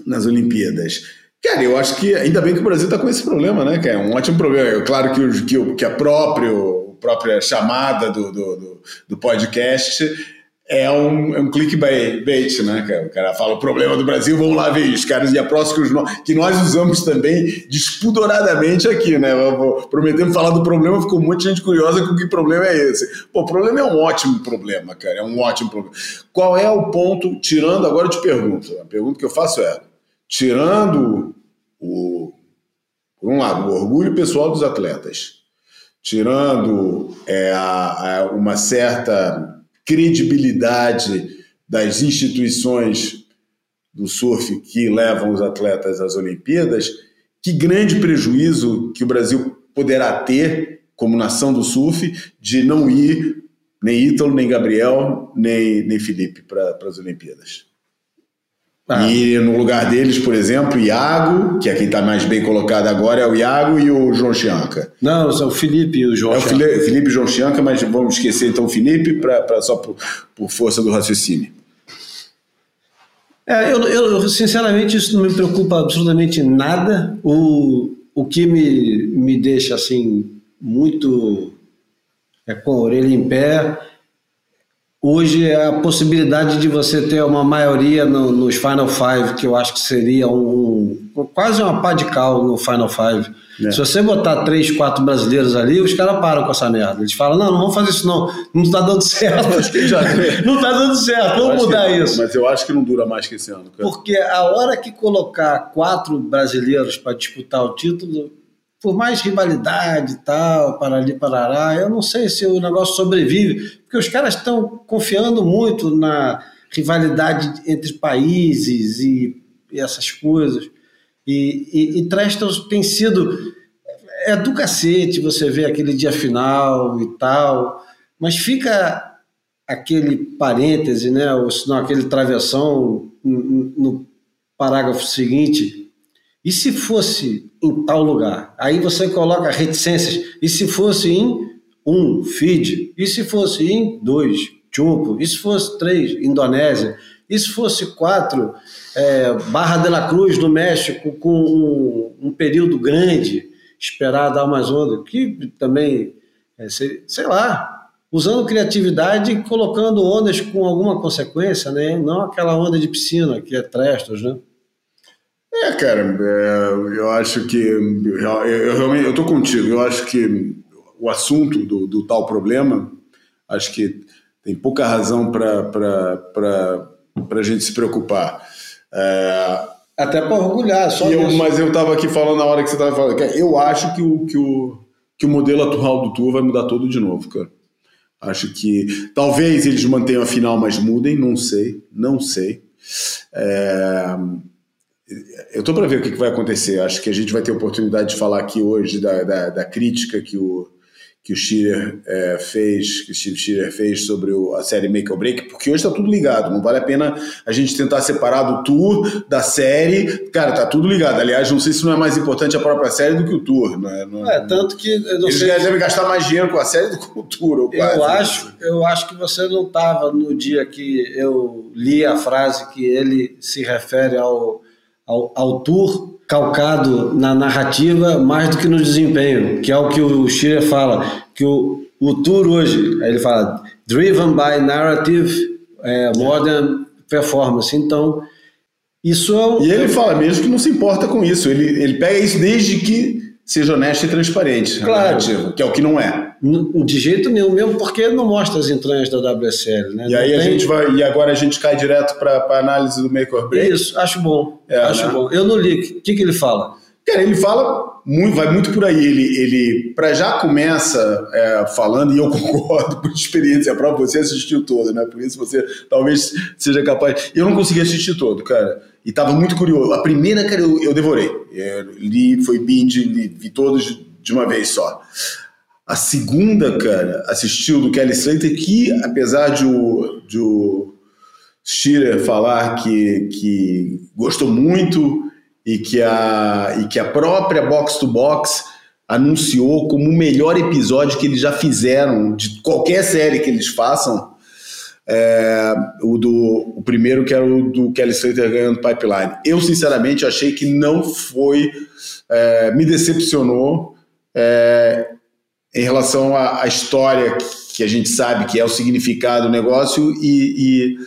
Speaker 3: nas Olimpíadas. Cara, eu acho que ainda bem que o Brasil está com esse problema, né? Que é um ótimo problema. É claro que, o, que, que a próprio, própria chamada do, do, do, do podcast é um, é um clickbait, né? O cara fala o problema do Brasil, vamos lá ver os caras e a próxima que nós usamos também despudoradamente aqui, né? Prometemos falar do problema, ficou muita gente curiosa com que problema é esse. Pô, o problema é um ótimo problema, cara, é um ótimo problema. Qual é o ponto, tirando, agora eu te pergunto, a pergunta que eu faço é, tirando o, por um lado, o orgulho pessoal dos atletas, tirando é, a, a uma certa credibilidade das instituições do surf que levam os atletas às Olimpíadas, que grande prejuízo que o Brasil poderá ter como nação do surf de não ir nem Ítalo, nem Gabriel, nem, nem Felipe para as Olimpíadas. Ah. E no lugar deles, por exemplo, Iago, que é quem está mais bem colocado agora, é o Iago e o João Chianca.
Speaker 1: Não, são o Felipe e o João
Speaker 3: É o Felipe, Felipe e o João Chianca, mas vamos esquecer então o Felipe pra, pra só por, por força do raciocínio.
Speaker 1: É, eu, eu, sinceramente, isso não me preocupa absolutamente nada. O, o que me, me deixa assim muito é, com a orelha em pé hoje é a possibilidade de você ter uma maioria no, nos Final Five, que eu acho que seria um, um quase uma pá de cal no Final Five. É. Se você botar três, quatro brasileiros ali, os caras param com essa merda. Eles falam, não, não vamos fazer isso não, não está (laughs) dando certo. não está dando certo, vamos mudar
Speaker 3: que,
Speaker 1: isso.
Speaker 3: Mas eu acho que não dura mais que esse ano.
Speaker 1: Cara. Porque a hora que colocar quatro brasileiros para disputar o título, por mais rivalidade e tal, para ali, parará, eu não sei se o negócio sobrevive, porque os caras estão confiando muito na rivalidade entre países e, e essas coisas. E, e, e Trestos tem sido. É do cacete você ver aquele dia final e tal, mas fica aquele parêntese, né, ou senão aquele travessão no parágrafo seguinte, e se fosse em tal lugar? Aí você coloca reticências. E se fosse em um, Fiji? E se fosse em dois, Chumpo? E se fosse três, Indonésia? E se fosse quatro, é, Barra de la Cruz, no México, com um, um período grande, esperar dar mais onda, que também, é, sei, sei lá, usando criatividade e colocando ondas com alguma consequência, né? não aquela onda de piscina que é trestos, né?
Speaker 3: É, cara, é, eu acho que. Eu, eu, realmente eu tô contigo. Eu acho que o assunto do, do tal problema, acho que tem pouca razão para a gente se preocupar. É,
Speaker 1: Até para orgulhar, só
Speaker 3: eu, Mas eu estava aqui falando na hora que você estava falando. Eu acho que o, que, o, que o modelo atual do Tour vai mudar todo de novo, cara. Acho que talvez eles mantenham a final, mas mudem, não sei, não sei. É, eu estou para ver o que, vai acontecer. Acho que a gente vai ter oportunidade de falar aqui hoje da, da, da crítica que o, que o Schiller é, fez, que o Steve Schiller fez sobre o, a série Make or Break, porque hoje está tudo ligado. Não vale a pena a gente tentar separar do tour da série. Cara, tá tudo ligado. Aliás, não sei se não é mais importante a própria série do que o tour. Não é, não,
Speaker 1: é tanto que
Speaker 3: eles sei... devem gastar mais dinheiro com a série do que com o tour.
Speaker 1: eu acho, eu acho que você não estava no dia que eu li a frase que ele se refere ao ao, tour calcado na narrativa mais do que no desempenho, que é o que o Schiller fala, que o, o tour hoje, ele fala, driven by narrative é, more than performance. Então, isso é um...
Speaker 3: E ele fala mesmo que não se importa com isso, ele, ele pega isso desde que seja honesto e transparente
Speaker 1: claro.
Speaker 3: que é o que não é.
Speaker 1: De jeito nenhum, mesmo porque não mostra as entranhas da WSL. Né?
Speaker 3: E aí tem... a gente vai. E agora a gente cai direto para a análise do make or break.
Speaker 1: Isso, acho bom. É, acho né? bom. Eu não li. O que, que ele fala?
Speaker 3: Cara, ele fala muito, vai muito por aí. Ele, ele para já começa é, falando, e eu (laughs) concordo por experiência própria, você assistiu todo, né? Por isso você talvez seja capaz. Eu não consegui assistir todo, cara. E tava muito curioso. A primeira, cara, eu, eu devorei. Eu li, foi binge, li, vi todos de uma vez só. A segunda, cara, assistiu do Kelly Slater, que apesar de o, de o Shearer falar que, que gostou muito e que, a, e que a própria Box to Box anunciou como o melhor episódio que eles já fizeram de qualquer série que eles façam. É, o, do, o primeiro que era o do Kelly Slater ganhando Pipeline. Eu, sinceramente, achei que não foi. É, me decepcionou. É, em relação à, à, história que a gente sabe que é o significado do negócio e, e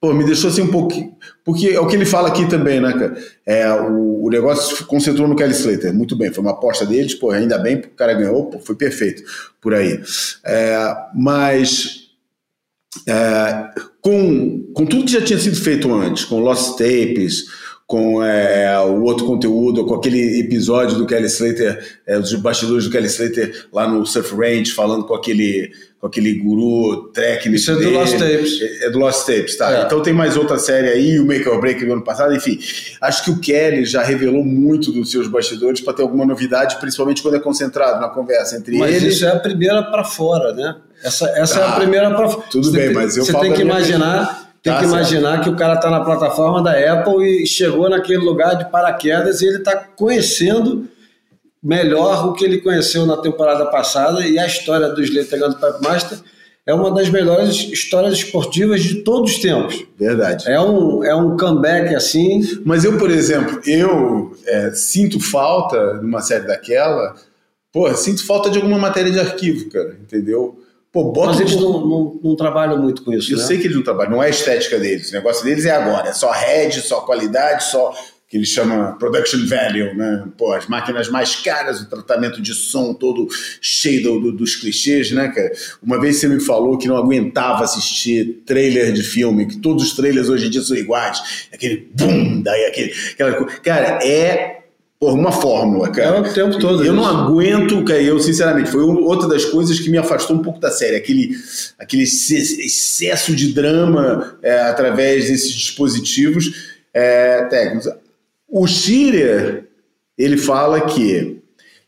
Speaker 3: pô, me deixou assim um pouquinho. Porque é o que ele fala aqui também, né, cara? É, o, o negócio se concentrou no Kelly Slater. Muito bem, foi uma aposta deles, pô, ainda bem, o cara ganhou, pô, foi perfeito por aí. É, mas é, com, com tudo que já tinha sido feito antes, com Lost Tapes, com é, o outro conteúdo, com aquele episódio do Kelly Slater, é, dos bastidores do Kelly Slater lá no Surf Range, falando com aquele, com aquele guru técnico.
Speaker 1: Isso é do Lost Tapes.
Speaker 3: É, é, do Lost Tapes, tá. É. Então tem mais outra série aí, o Make or Break do ano passado, enfim. Acho que o Kelly já revelou muito dos seus bastidores para ter alguma novidade, principalmente quando é concentrado na conversa entre
Speaker 1: mas
Speaker 3: eles.
Speaker 1: Mas isso é a primeira para fora, né? Essa, essa é a ah, primeira para fora.
Speaker 3: Tudo você bem, tem, mas eu
Speaker 1: Você tem que imaginar tem tá que imaginar certo. que o cara está na plataforma da Apple e chegou naquele lugar de paraquedas e ele está conhecendo melhor o que ele conheceu na temporada passada e a história do Slater ganhando Pipe Master é uma das melhores histórias esportivas de todos os tempos.
Speaker 3: Verdade.
Speaker 1: É um, é um comeback assim.
Speaker 3: Mas eu, por exemplo, eu é, sinto falta numa série daquela, pô, sinto falta de alguma matéria de arquivo, cara, entendeu? Pô, bota
Speaker 1: Mas eles não, não, não trabalham muito com isso,
Speaker 3: Eu
Speaker 1: né?
Speaker 3: sei que eles não trabalham, não é a estética deles. O negócio deles é agora, é só head, só qualidade, só que eles chamam production value, né? Pô, as máquinas mais caras, o tratamento de som todo cheio do- do- dos clichês, né, cara? Uma vez você me falou que não aguentava assistir trailer de filme, que todos os trailers hoje em dia são iguais. Aquele bum, daí aquele. Aquela, cara, é. Porra, uma fórmula, cara.
Speaker 1: É o tempo todo
Speaker 3: Eu
Speaker 1: isso.
Speaker 3: não aguento, cara, eu sinceramente, foi outra das coisas que me afastou um pouco da série, aquele, aquele exce- excesso de drama é, através desses dispositivos é, técnicos. O Shearer, ele fala que,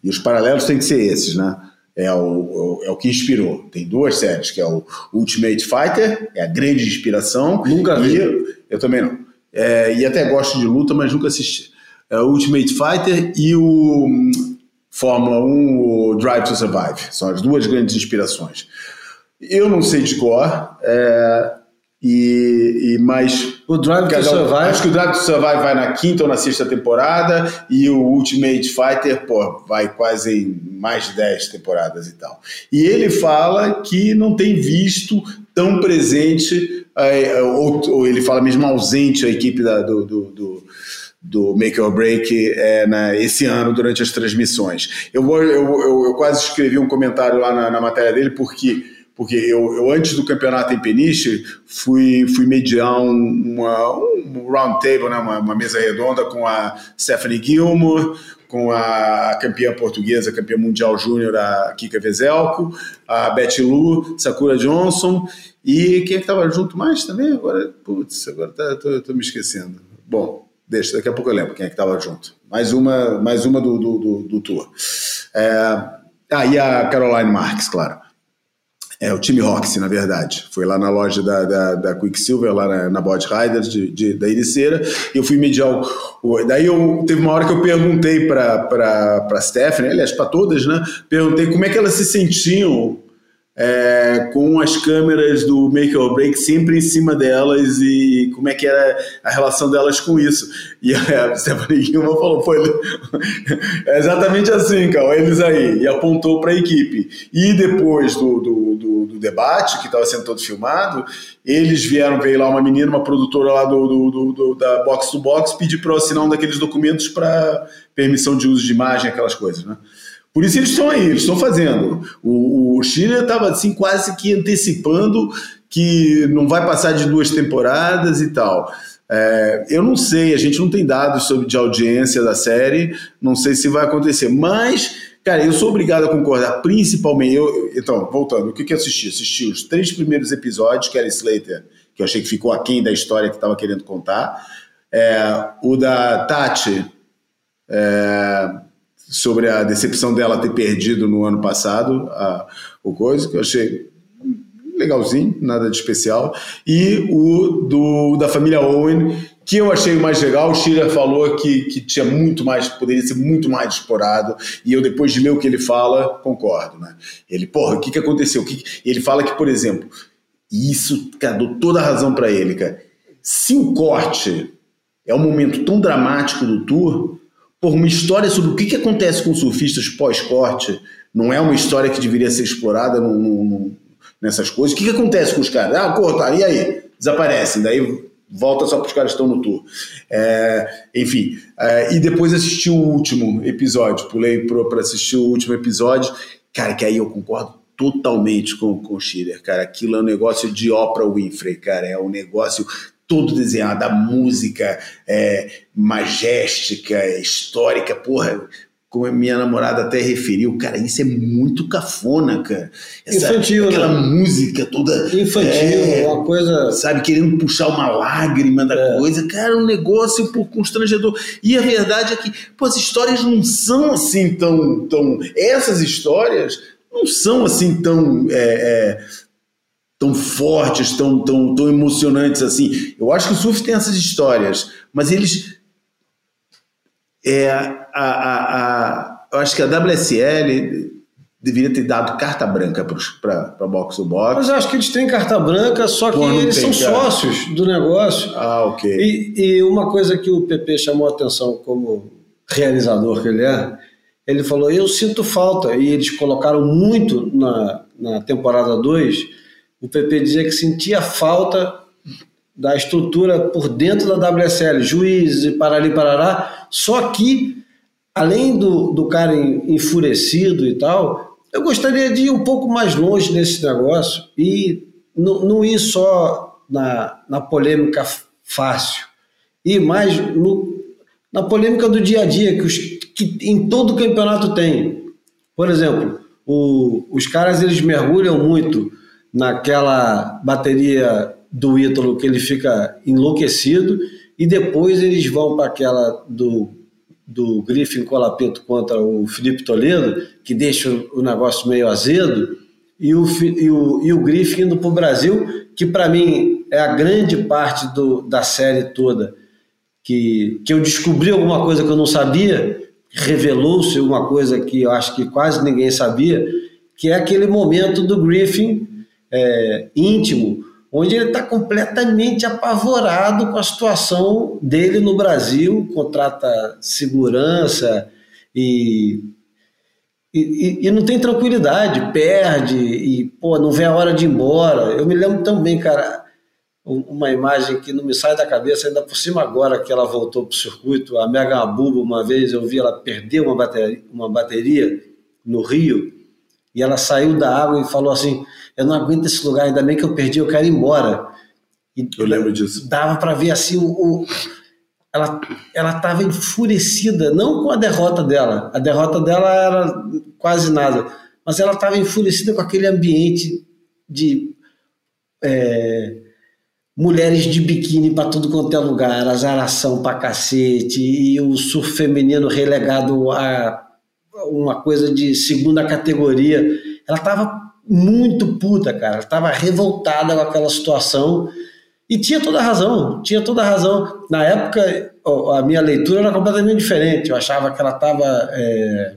Speaker 3: e os paralelos têm que ser esses, né? É o, é o que inspirou. Tem duas séries, que é o Ultimate Fighter, é a grande inspiração.
Speaker 1: Nunca vi.
Speaker 3: Eu, eu também não. É, e até gosto de luta, mas nunca assisti. É o Ultimate Fighter e o hum, Fórmula 1, o Drive to Survive. São as duas grandes inspirações. Eu não sei de cor, é, e, e mas
Speaker 1: O Drive to Survive,
Speaker 3: Acho que o Drive to Survive vai na quinta ou na sexta temporada e o Ultimate Fighter, pô, vai quase em mais de 10 temporadas e tal. E ele fala que não tem visto tão presente, eh, ou, ou ele fala mesmo ausente a equipe da- do, do, do, do Make or Break eh, na- esse ano durante as transmissões. Eu, eu, eu, eu quase escrevi um comentário lá na, na matéria dele porque porque eu, eu, antes do campeonato em Peniche, fui, fui mediar um, uma, um round table, né, uma, uma mesa redonda com a Stephanie Gilmore, com a campeã portuguesa, campeã mundial júnior, a Kika Vezelko, a Betty Lu, Sakura Johnson, e quem é que estava junto mais também? Agora, putz, agora tá, me esquecendo. Bom, deixa, daqui a pouco eu lembro quem é que estava junto. Mais uma, mais uma do, do, do, do tour. É, ah, e a Caroline Marques, claro. É o time Roxy, na verdade. Foi lá na loja da, da, da Quicksilver, lá na, na Riders de, de, da Ericeira. E eu fui mediar o, o. Daí eu, teve uma hora que eu perguntei para a Stephanie, aliás, para todas, né? Perguntei como é que elas se sentiam é, com as câmeras do Make or Break sempre em cima delas e como é que era a relação delas com isso. E a (laughs) Stephanie Gilman falou, ele... (laughs) é exatamente assim, cara, eles aí, e apontou para a equipe. E depois do, do, do, do debate, que estava sendo todo filmado, eles vieram, veio lá uma menina, uma produtora lá do da Box to Box, pedir para eu assinar um daqueles documentos para permissão de uso de imagem, aquelas coisas, né? Por isso eles estão aí, eles estão fazendo. O, o Chile estava assim quase que antecipando que não vai passar de duas temporadas e tal. É, eu não sei, a gente não tem dados sobre de audiência da série, não sei se vai acontecer, mas, cara, eu sou obrigado a concordar, principalmente. Eu, então, voltando, o que, que eu assisti? Assisti os três primeiros episódios, Kelly Slater, que eu achei que ficou aquém da história que estava querendo contar. É, o da Tati. É, sobre a decepção dela ter perdido no ano passado a, o coisa, que eu achei legalzinho, nada de especial. E o do, da família Owen, que eu achei mais legal. O Schiller falou que, que tinha muito mais, poderia ser muito mais explorado. E eu, depois de ler o que ele fala, concordo. Né? Ele, porra, o que, que aconteceu? O que, ele fala que, por exemplo, isso, cara, dou toda a razão para ele, cara. Se o corte é um momento tão dramático do tour, por uma história sobre o que, que acontece com surfistas pós-corte não é uma história que deveria ser explorada no, no, no, nessas coisas. O que, que acontece com os caras? Ah, cortaram, e aí? Desaparecem, daí volta só para os caras que estão no tour. É, enfim, é, e depois assisti o último episódio, pulei para assistir o último episódio, cara, que aí eu concordo totalmente com, com o Schiller, cara. Aquilo é um negócio de Oprah Winfrey, cara. É um negócio todo desenhado, a música é, majestica, histórica, porra, como a minha namorada até referiu, cara, isso é muito cafona, cara.
Speaker 1: Essa, Infantil,
Speaker 3: aquela
Speaker 1: né?
Speaker 3: música toda.
Speaker 1: Infantil, é, uma coisa.
Speaker 3: Sabe, querendo puxar uma lágrima da é. coisa, cara, um negócio um pouco constrangedor. E a verdade é que, pô, as histórias não são assim tão. tão essas histórias não são assim tão. É, tão fortes, tão, tão, tão emocionantes assim. Eu acho que o surf tem essas histórias, mas eles. É, a, a, a, eu acho que a WSL deveria ter dado carta branca para box to box.
Speaker 1: Mas eu acho que eles têm carta branca, só que eles tem, são cara. sócios do negócio.
Speaker 3: Ah, ok.
Speaker 1: E, e, uma coisa que o PP chamou a atenção como realizador que ele é, ele falou: Eu sinto falta, e eles colocaram muito na, na temporada 2. O PP dizia que sentia falta da estrutura por dentro da WSL, juiz e parali parará. Só que, além do, do cara enfurecido e tal, eu gostaria de ir um pouco mais longe nesse negócio e não, não ir só na, na polêmica fácil, ir mais no, na polêmica do dia a dia, que, os, que em todo campeonato tem. Por exemplo, o, os caras eles mergulham muito naquela bateria do Ítalo que ele fica enlouquecido e depois eles vão para aquela do, do Griffin Colapinto contra o Felipe Toledo, que deixa o negócio meio azedo, e o, e o, e o Griffin indo para o Brasil, que para mim é a grande parte do, da série toda que, que eu descobri alguma coisa que eu não sabia, revelou-se uma coisa que eu acho que quase ninguém sabia, que é aquele momento do Griffin é, íntimo, onde ele está completamente apavorado com a situação dele no Brasil, contrata segurança e, e, e, não tem tranquilidade, perde e pô, não vê a hora de ir embora. Eu me lembro também, cara, uma imagem que não me sai da cabeça, ainda por cima agora que ela voltou para o circuito, a Mega Abuba, uma vez eu vi ela perder uma bateria, uma bateria no Rio, e ela saiu da água e falou assim, eu não aguento esse lugar, ainda bem que eu perdi, eu quero ir embora.
Speaker 3: E eu lembro disso.
Speaker 1: Dava para ver assim, o, o ela ela estava enfurecida, não com a derrota dela, a derrota dela era quase nada, mas ela estava enfurecida com aquele ambiente de... É, mulheres de biquíni para tudo quanto é lugar, azaração pra cacete, e o surf feminino relegado a uma coisa de segunda categoria. Ela tava muito puta, cara. Ela tava revoltada com aquela situação e tinha toda a razão, tinha toda a razão. Na época, a minha leitura era completamente diferente. Eu achava que ela estava é,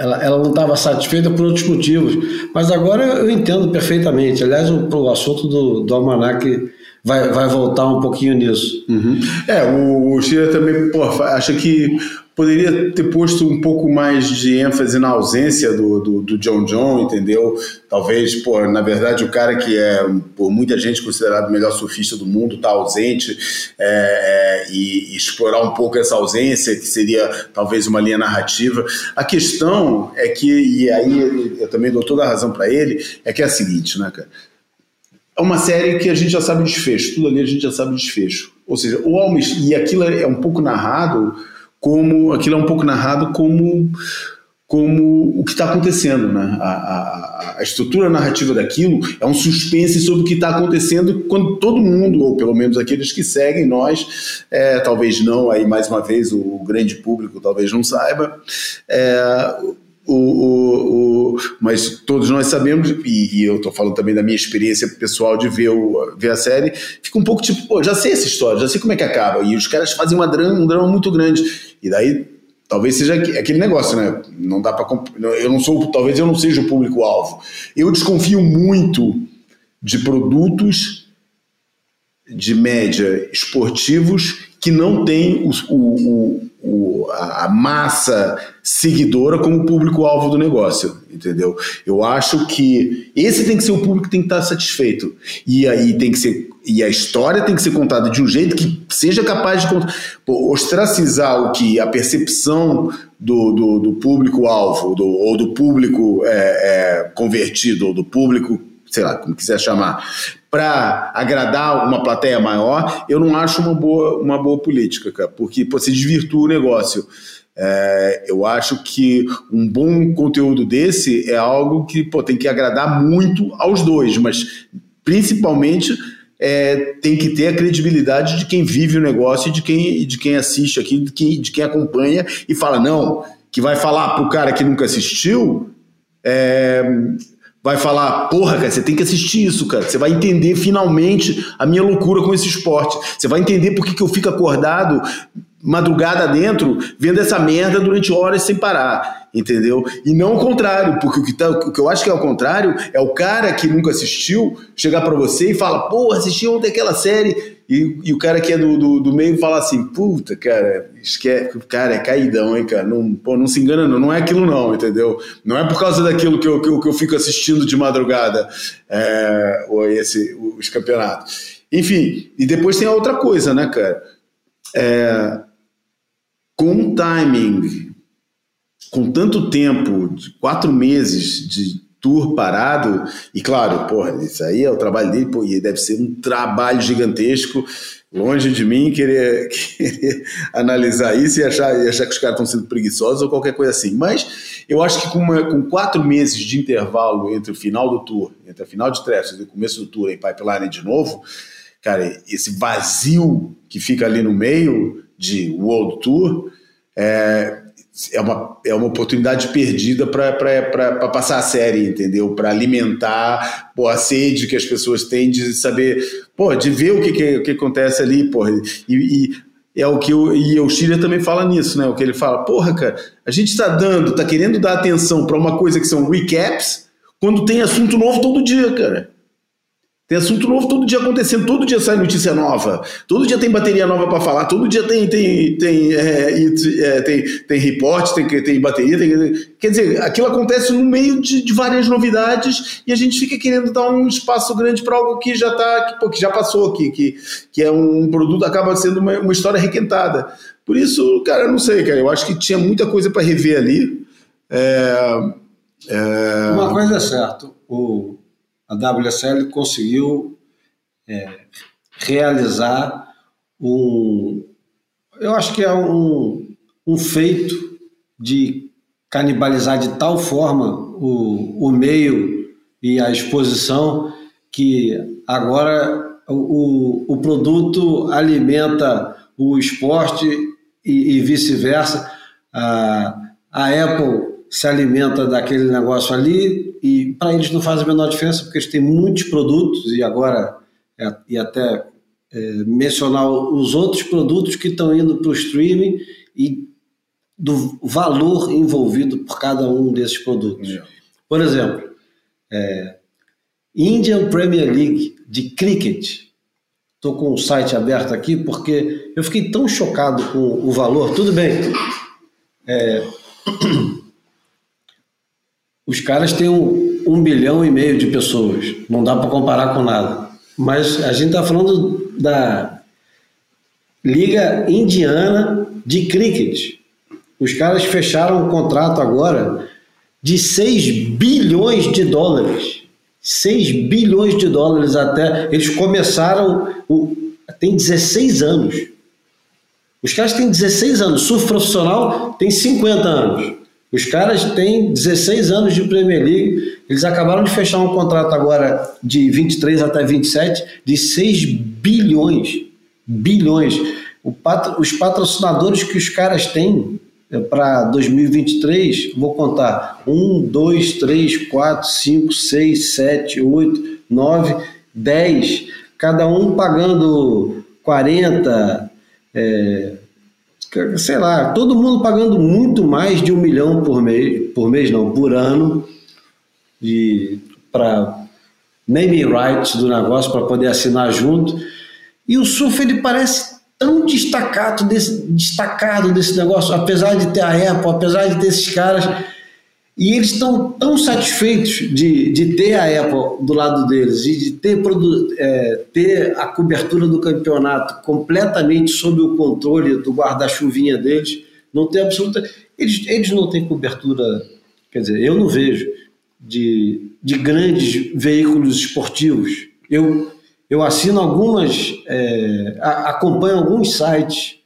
Speaker 1: ela, ela não estava satisfeita por outros motivos. Mas agora eu entendo perfeitamente. Aliás, o, o assunto do, do Almanac vai, vai voltar um pouquinho nisso.
Speaker 3: Uhum. É, o, o também pô, acha que poderia ter posto um pouco mais de ênfase na ausência do, do, do, John John, entendeu? Talvez, pô, na verdade, o cara que é, por muita gente, considerado o melhor surfista do mundo, está ausente, é, é, e, e, explorar um pouco essa ausência, que seria talvez uma linha narrativa. A questão é que, e aí eu também dou toda a razão para ele, é que é a seguinte, né, cara? É uma série que a gente já sabe o desfecho, tudo ali a gente já sabe o desfecho. Ou seja, o e aquilo é um pouco narrado como aquilo é um pouco narrado como como o que está acontecendo, né? A, a, a, estrutura narrativa daquilo é um suspense sobre o que está acontecendo quando todo mundo, ou pelo menos aqueles que seguem nós, é, talvez não, aí mais uma vez o grande público talvez não saiba, é, o, o, o, mas todos nós sabemos, e, e eu estou falando também da minha experiência pessoal de ver, o, ver a série, fica um pouco tipo, pô, já sei essa história, já sei como é que acaba. E os caras fazem uma drama, um drama muito grande. E daí talvez seja aquele negócio, né? Não dá para eu não sou, talvez eu não seja o público alvo. Eu desconfio muito de produtos de média esportivos que não têm o, o, o, a massa seguidora como público-alvo do negócio, entendeu? Eu acho que esse tem que ser o público que tem que estar satisfeito. E aí tem que ser. E a história tem que ser contada de um jeito que seja capaz de ostracizar o que a percepção do, do, do público-alvo, do, ou do público é, é, convertido, ou do público sei lá, como quiser chamar, para agradar uma plateia maior, eu não acho uma boa, uma boa política, cara, porque você desvirtua o negócio. É, eu acho que um bom conteúdo desse é algo que pô, tem que agradar muito aos dois, mas principalmente é, tem que ter a credibilidade de quem vive o negócio de quem, de quem assiste aqui, de quem, de quem acompanha e fala, não, que vai falar para o cara que nunca assistiu. É, vai falar, porra, cara, você tem que assistir isso, cara. Você vai entender finalmente a minha loucura com esse esporte. Você vai entender por que, que eu fico acordado madrugada dentro vendo essa merda durante horas sem parar, entendeu? E não o contrário, porque o que, tá, o que eu acho que é o contrário é o cara que nunca assistiu chegar para você e fala, pô, assisti ontem aquela série e, e o cara que é do, do, do, meio fala assim, puta, cara, esquece, cara, é caidão, hein, cara, não, pô, não se engana não, não é aquilo não, entendeu? Não é por causa daquilo que eu, que eu, que eu fico assistindo de madrugada é, esse, os campeonatos. Enfim, e depois tem a outra coisa, né, cara? É, com timing, com tanto tempo, quatro meses de tour parado, e claro, porra, isso aí é o trabalho dele, pô, e deve ser um trabalho gigantesco, longe de mim querer, (laughs) querer analisar isso e achar, e achar que os caras estão sendo preguiçosos ou qualquer coisa assim. Mas eu acho que com, uma, com quatro meses de intervalo entre o final do tour, entre a final de Trestles e o começo do tour em Pipeline de novo, cara, esse vazio que fica ali no meio de World Tour, é, é uma, é uma oportunidade perdida para passar a série, entendeu? Para alimentar pô, a sede que as pessoas têm de saber, pô, de ver o que, que, o que acontece ali, porra. E, e é o que o, e o Chile também fala nisso, né? O que ele fala, porra, cara, a gente está dando, está querendo dar atenção para uma coisa que são recaps, quando tem assunto novo todo dia, cara. Tem assunto novo todo dia acontecendo, todo dia sai notícia nova, todo dia tem bateria nova para falar, todo dia tem tem tem é, é, tem, tem report, tem, tem bateria, tem, quer dizer, aquilo acontece no meio de, de, várias novidades e a gente fica querendo dar um espaço grande para algo que já tá, que, pô, que, já passou aqui, que, que é um produto acaba sendo uma, uma história requentada. Por isso, cara, eu não sei, cara, eu acho que tinha muita coisa para rever ali. É,
Speaker 1: é... Uma coisa é certa, o a WSL conseguiu é, realizar um, eu acho que é um, um feito de canibalizar de tal forma o, o meio e a exposição que agora o, o produto alimenta o esporte e, e vice-versa. A, a Apple se alimenta daquele negócio ali e para eles não faz a menor diferença porque eles têm muitos produtos e agora é, e até é, mencionar os outros produtos que estão indo para o streaming e do valor envolvido por cada um desses produtos. Por exemplo, é, Indian Premier League de cricket. Estou com o site aberto aqui porque eu fiquei tão chocado com o valor. Tudo bem, é, Os caras têm um, um bilhão e meio de pessoas, não dá para comparar com nada. Mas a gente está falando da Liga Indiana de Cricket. Os caras fecharam um contrato agora de 6 bilhões de dólares. 6 bilhões de dólares até. Eles começaram. O, tem 16 anos. Os caras têm 16 anos. Surf profissional tem 50 anos. Os caras têm 16 anos de Premier League, eles acabaram de fechar um contrato agora de 23 até 27 de 6 bilhões. Bilhões. Patro, os patrocinadores que os caras têm é, para 2023, vou contar: 1, 2, 3, 4, 5, 6, 7, 8, 9, 10. Cada um pagando 40, é, sei lá, todo mundo pagando muito mais de um milhão por mês, por mês não, por ano, para naming rights do negócio, para poder assinar junto. E o surf ele parece tão destacado desse, destacado desse negócio, apesar de ter a Apple, apesar de ter esses caras e eles estão tão satisfeitos de, de ter a Apple do lado deles e de ter, é, ter a cobertura do campeonato completamente sob o controle do guarda-chuvinha deles, não tem absoluta. Eles, eles não têm cobertura, quer dizer, eu não vejo, de, de grandes veículos esportivos. Eu, eu assino algumas, é, acompanho alguns sites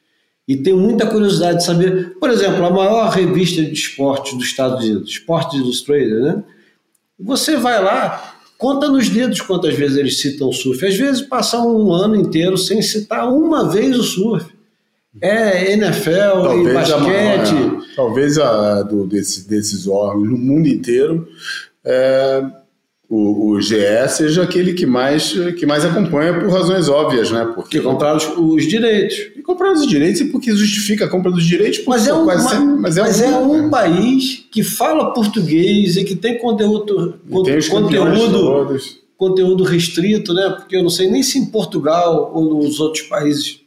Speaker 1: e tenho muita curiosidade de saber, por exemplo, a maior revista de esportes dos Estados Unidos, Sports Illustrated, né? Você vai lá, conta nos dedos quantas vezes eles citam o surf. Às vezes passam um ano inteiro sem citar uma vez o surf. É NFL talvez e basquete.
Speaker 3: A, talvez a, do, desse, desses órgãos no mundo inteiro. É o, o GE seja aquele que mais, que mais acompanha por razões óbvias, né?
Speaker 1: Porque comprar os, os, direitos.
Speaker 3: E comprar os direitos e porque justifica a compra dos direitos.
Speaker 1: Mas, é um, mas, sempre, mas, é, mas um, é um país que fala português e que tem conteúdo, tem conteúdo conteúdo restrito, né? Porque eu não sei nem se em Portugal ou nos outros países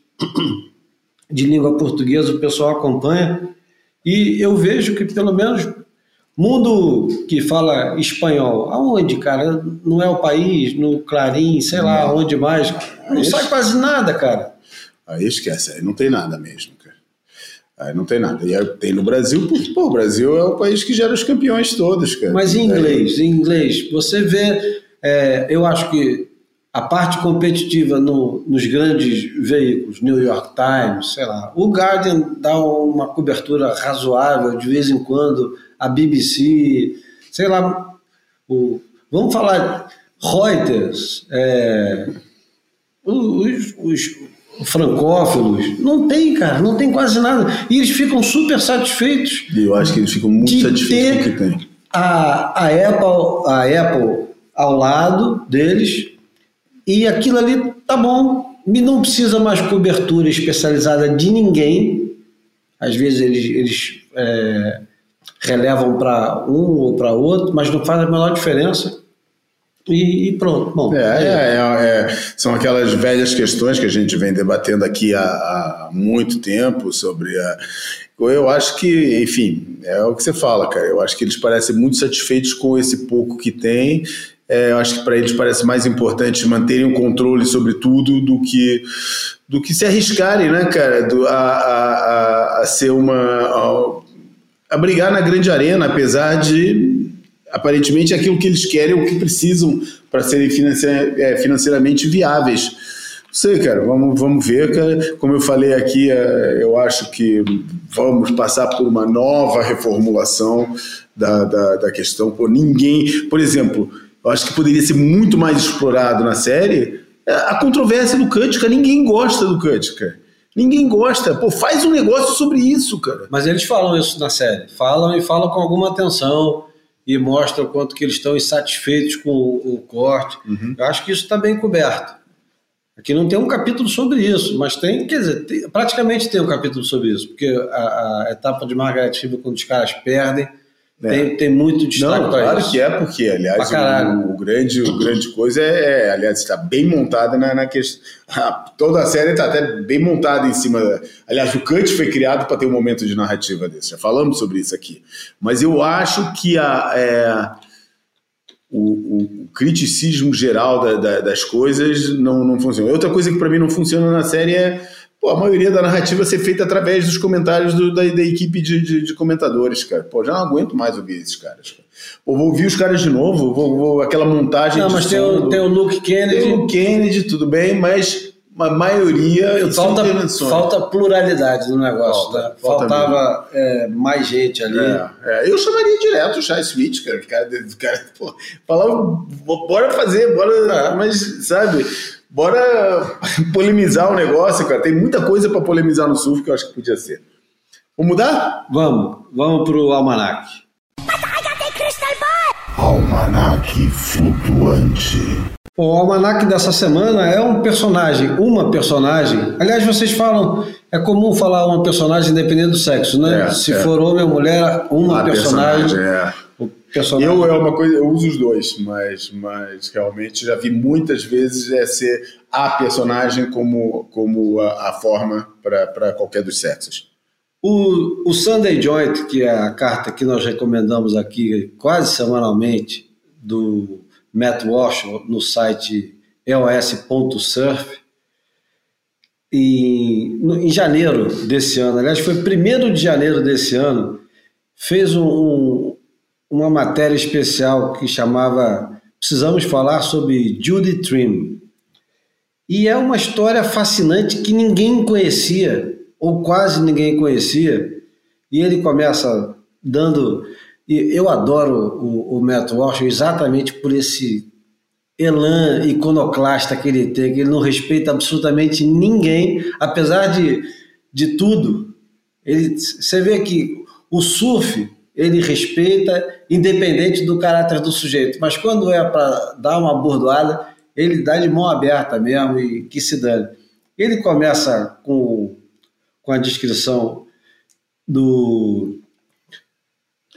Speaker 1: de língua portuguesa o pessoal acompanha. E eu vejo que pelo menos mundo que fala espanhol, aonde, cara? Não é o país, no Clarim, sei lá, não. onde mais? Não sai quase nada, cara.
Speaker 3: Aí esquece, aí não tem nada mesmo, cara. Aí não tem nada. E aí tem no Brasil, porque pô, o Brasil é o país que gera os campeões todos, cara.
Speaker 1: Mas em inglês, em inglês, você vê, é, eu acho que a parte competitiva no, nos grandes veículos, New York Times, sei lá, o Guardian dá uma cobertura razoável de vez em quando, a BBC, sei lá, o, vamos falar Reuters, é, os, os francófilos, não tem, cara, não tem quase nada. E eles ficam super satisfeitos.
Speaker 3: Eu acho que eles ficam muito satisfeitos com o que tem.
Speaker 1: A, a, Apple, a Apple ao lado deles, e aquilo ali tá bom. E não precisa mais cobertura especializada de ninguém. Às vezes eles, eles é, relevam para um ou para outro, mas não faz a menor diferença. E, e pronto. Bom,
Speaker 3: é, é, é, é, são aquelas velhas questões que a gente vem debatendo aqui há, há muito tempo sobre a. Eu acho que, enfim, é o que você fala, cara. Eu acho que eles parecem muito satisfeitos com esse pouco que tem. É, eu acho que para eles parece mais importante manterem o controle sobre tudo do que do que se arriscarem, né, cara, do, a, a, a ser uma a, a brigar na grande arena, apesar de aparentemente aquilo que eles querem o que precisam para serem é, financeiramente viáveis. Não sei, cara, vamos, vamos ver, cara. Como eu falei aqui, é, eu acho que vamos passar por uma nova reformulação da, da, da questão. Por ninguém, por exemplo, eu acho que poderia ser muito mais explorado na série é, a controvérsia do cara. Ninguém gosta do cara. Ninguém gosta. Pô, faz um negócio sobre isso, cara.
Speaker 1: Mas eles falam isso na série. Falam e falam com alguma atenção e mostra o quanto que eles estão insatisfeitos com o, o corte. Uhum. Eu acho que isso está bem coberto. Aqui não tem um capítulo sobre isso, mas tem, quer dizer, tem, praticamente tem um capítulo sobre isso, porque a, a etapa de Margaret River, quando os caras perdem, é. Tem, tem muito destaque
Speaker 3: Não, claro isso. que é, porque, aliás, o, o, grande, o grande coisa é, é aliás, está bem montada na, na questão. (laughs) toda a série está até bem montada em cima. Da, aliás, o Kant foi criado para ter um momento de narrativa desse. Já falamos sobre isso aqui. Mas eu acho que a, é, o, o, criticismo geral da, da, das coisas não, não funciona. Outra coisa que para mim não funciona na série é pô, a maioria da narrativa ser feita através dos comentários do, da, da, equipe de, de, de, comentadores, cara. Pô, já não aguento mais ouvir esses caras. Cara. Pô, vou ouvir os caras de novo, vou, vou aquela montagem.
Speaker 1: Não, mas tem o, tem o Luke Kennedy.
Speaker 3: Tem o Luke Kennedy, tudo bem, mas a maioria
Speaker 1: falta, falta pluralidade no negócio. Falta, né? falta Faltava é, mais gente ali. É,
Speaker 3: é. Eu chamaria direto o Chai Smith, cara. O cara, o cara pô, falava, bora fazer, bora. É. Mas, sabe, bora (laughs) polemizar o negócio, cara. Tem muita coisa para polemizar no surf que eu acho que podia ser. Vamos mudar?
Speaker 1: Vamos, vamos pro almanac.
Speaker 2: Almanac flutuante.
Speaker 1: O almanac dessa semana é um personagem, uma personagem. Aliás, vocês falam, é comum falar uma personagem independente do sexo, né? É, Se é. for homem ou mulher, uma, uma personagem. personagem é
Speaker 3: personagem. Eu é uma coisa, eu uso os dois, mas, mas realmente já vi muitas vezes é ser a personagem como, como a, a forma para qualquer dos sexos.
Speaker 1: O, o Sunday Joint, que é a carta que nós recomendamos aqui quase semanalmente, do Matt Walsh no site eos.surf, em, em janeiro desse ano, aliás, foi 1 de janeiro desse ano, fez um, um uma matéria especial que chamava Precisamos falar sobre Judy Trim. E é uma história fascinante que ninguém conhecia, ou quase ninguém conhecia. E ele começa dando. Eu adoro o, o Matt Walsh exatamente por esse elan iconoclasta que ele tem, que ele não respeita absolutamente ninguém, apesar de, de tudo. Ele, você vê que o surf ele respeita, independente do caráter do sujeito. Mas quando é para dar uma bordoada, ele dá de mão aberta mesmo e que se dane. Ele começa com, com a descrição do.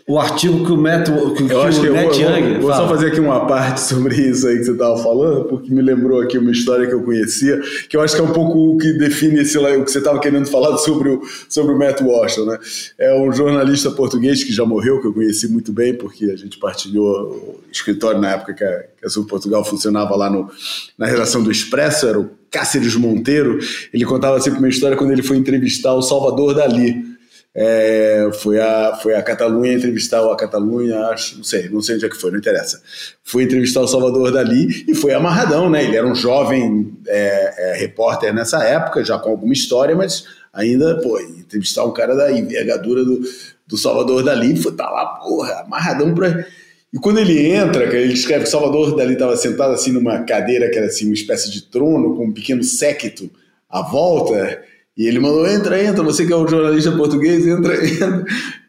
Speaker 1: O artigo que o Neto, que,
Speaker 3: eu acho que,
Speaker 1: o Net
Speaker 3: eu
Speaker 1: Young
Speaker 3: vou, vou só fazer aqui uma parte (laughs) sobre isso aí que você estava falando, porque me lembrou aqui uma história que eu conhecia, que eu acho que é um pouco o que define esse, o que você estava querendo (laughs) falar sobre o, sobre o Matt Washington, né? É um jornalista português que já morreu, que eu conheci muito bem, porque a gente partilhou o escritório na época que a, que a Sul Portugal funcionava lá no, na redação do Expresso, era o Cáceres Monteiro. Ele contava sempre uma história quando ele foi entrevistar o Salvador Dali. É, foi, a, foi a Catalunha entrevistar a Catalunha, acho, não sei, não sei onde é que foi, não interessa. Foi entrevistar o Salvador Dali e foi amarradão, né? Ele era um jovem é, é, repórter nessa época, já com alguma história, mas ainda, pô, entrevistar um cara da envergadura do, do Salvador Dali, foi, tá lá, porra, amarradão pra. E quando ele entra, ele escreve que o Salvador Dali estava sentado assim numa cadeira que era assim uma espécie de trono com um pequeno séquito à volta, e ele mandou, entra, entra, você que é um jornalista português, entra, (laughs) entra.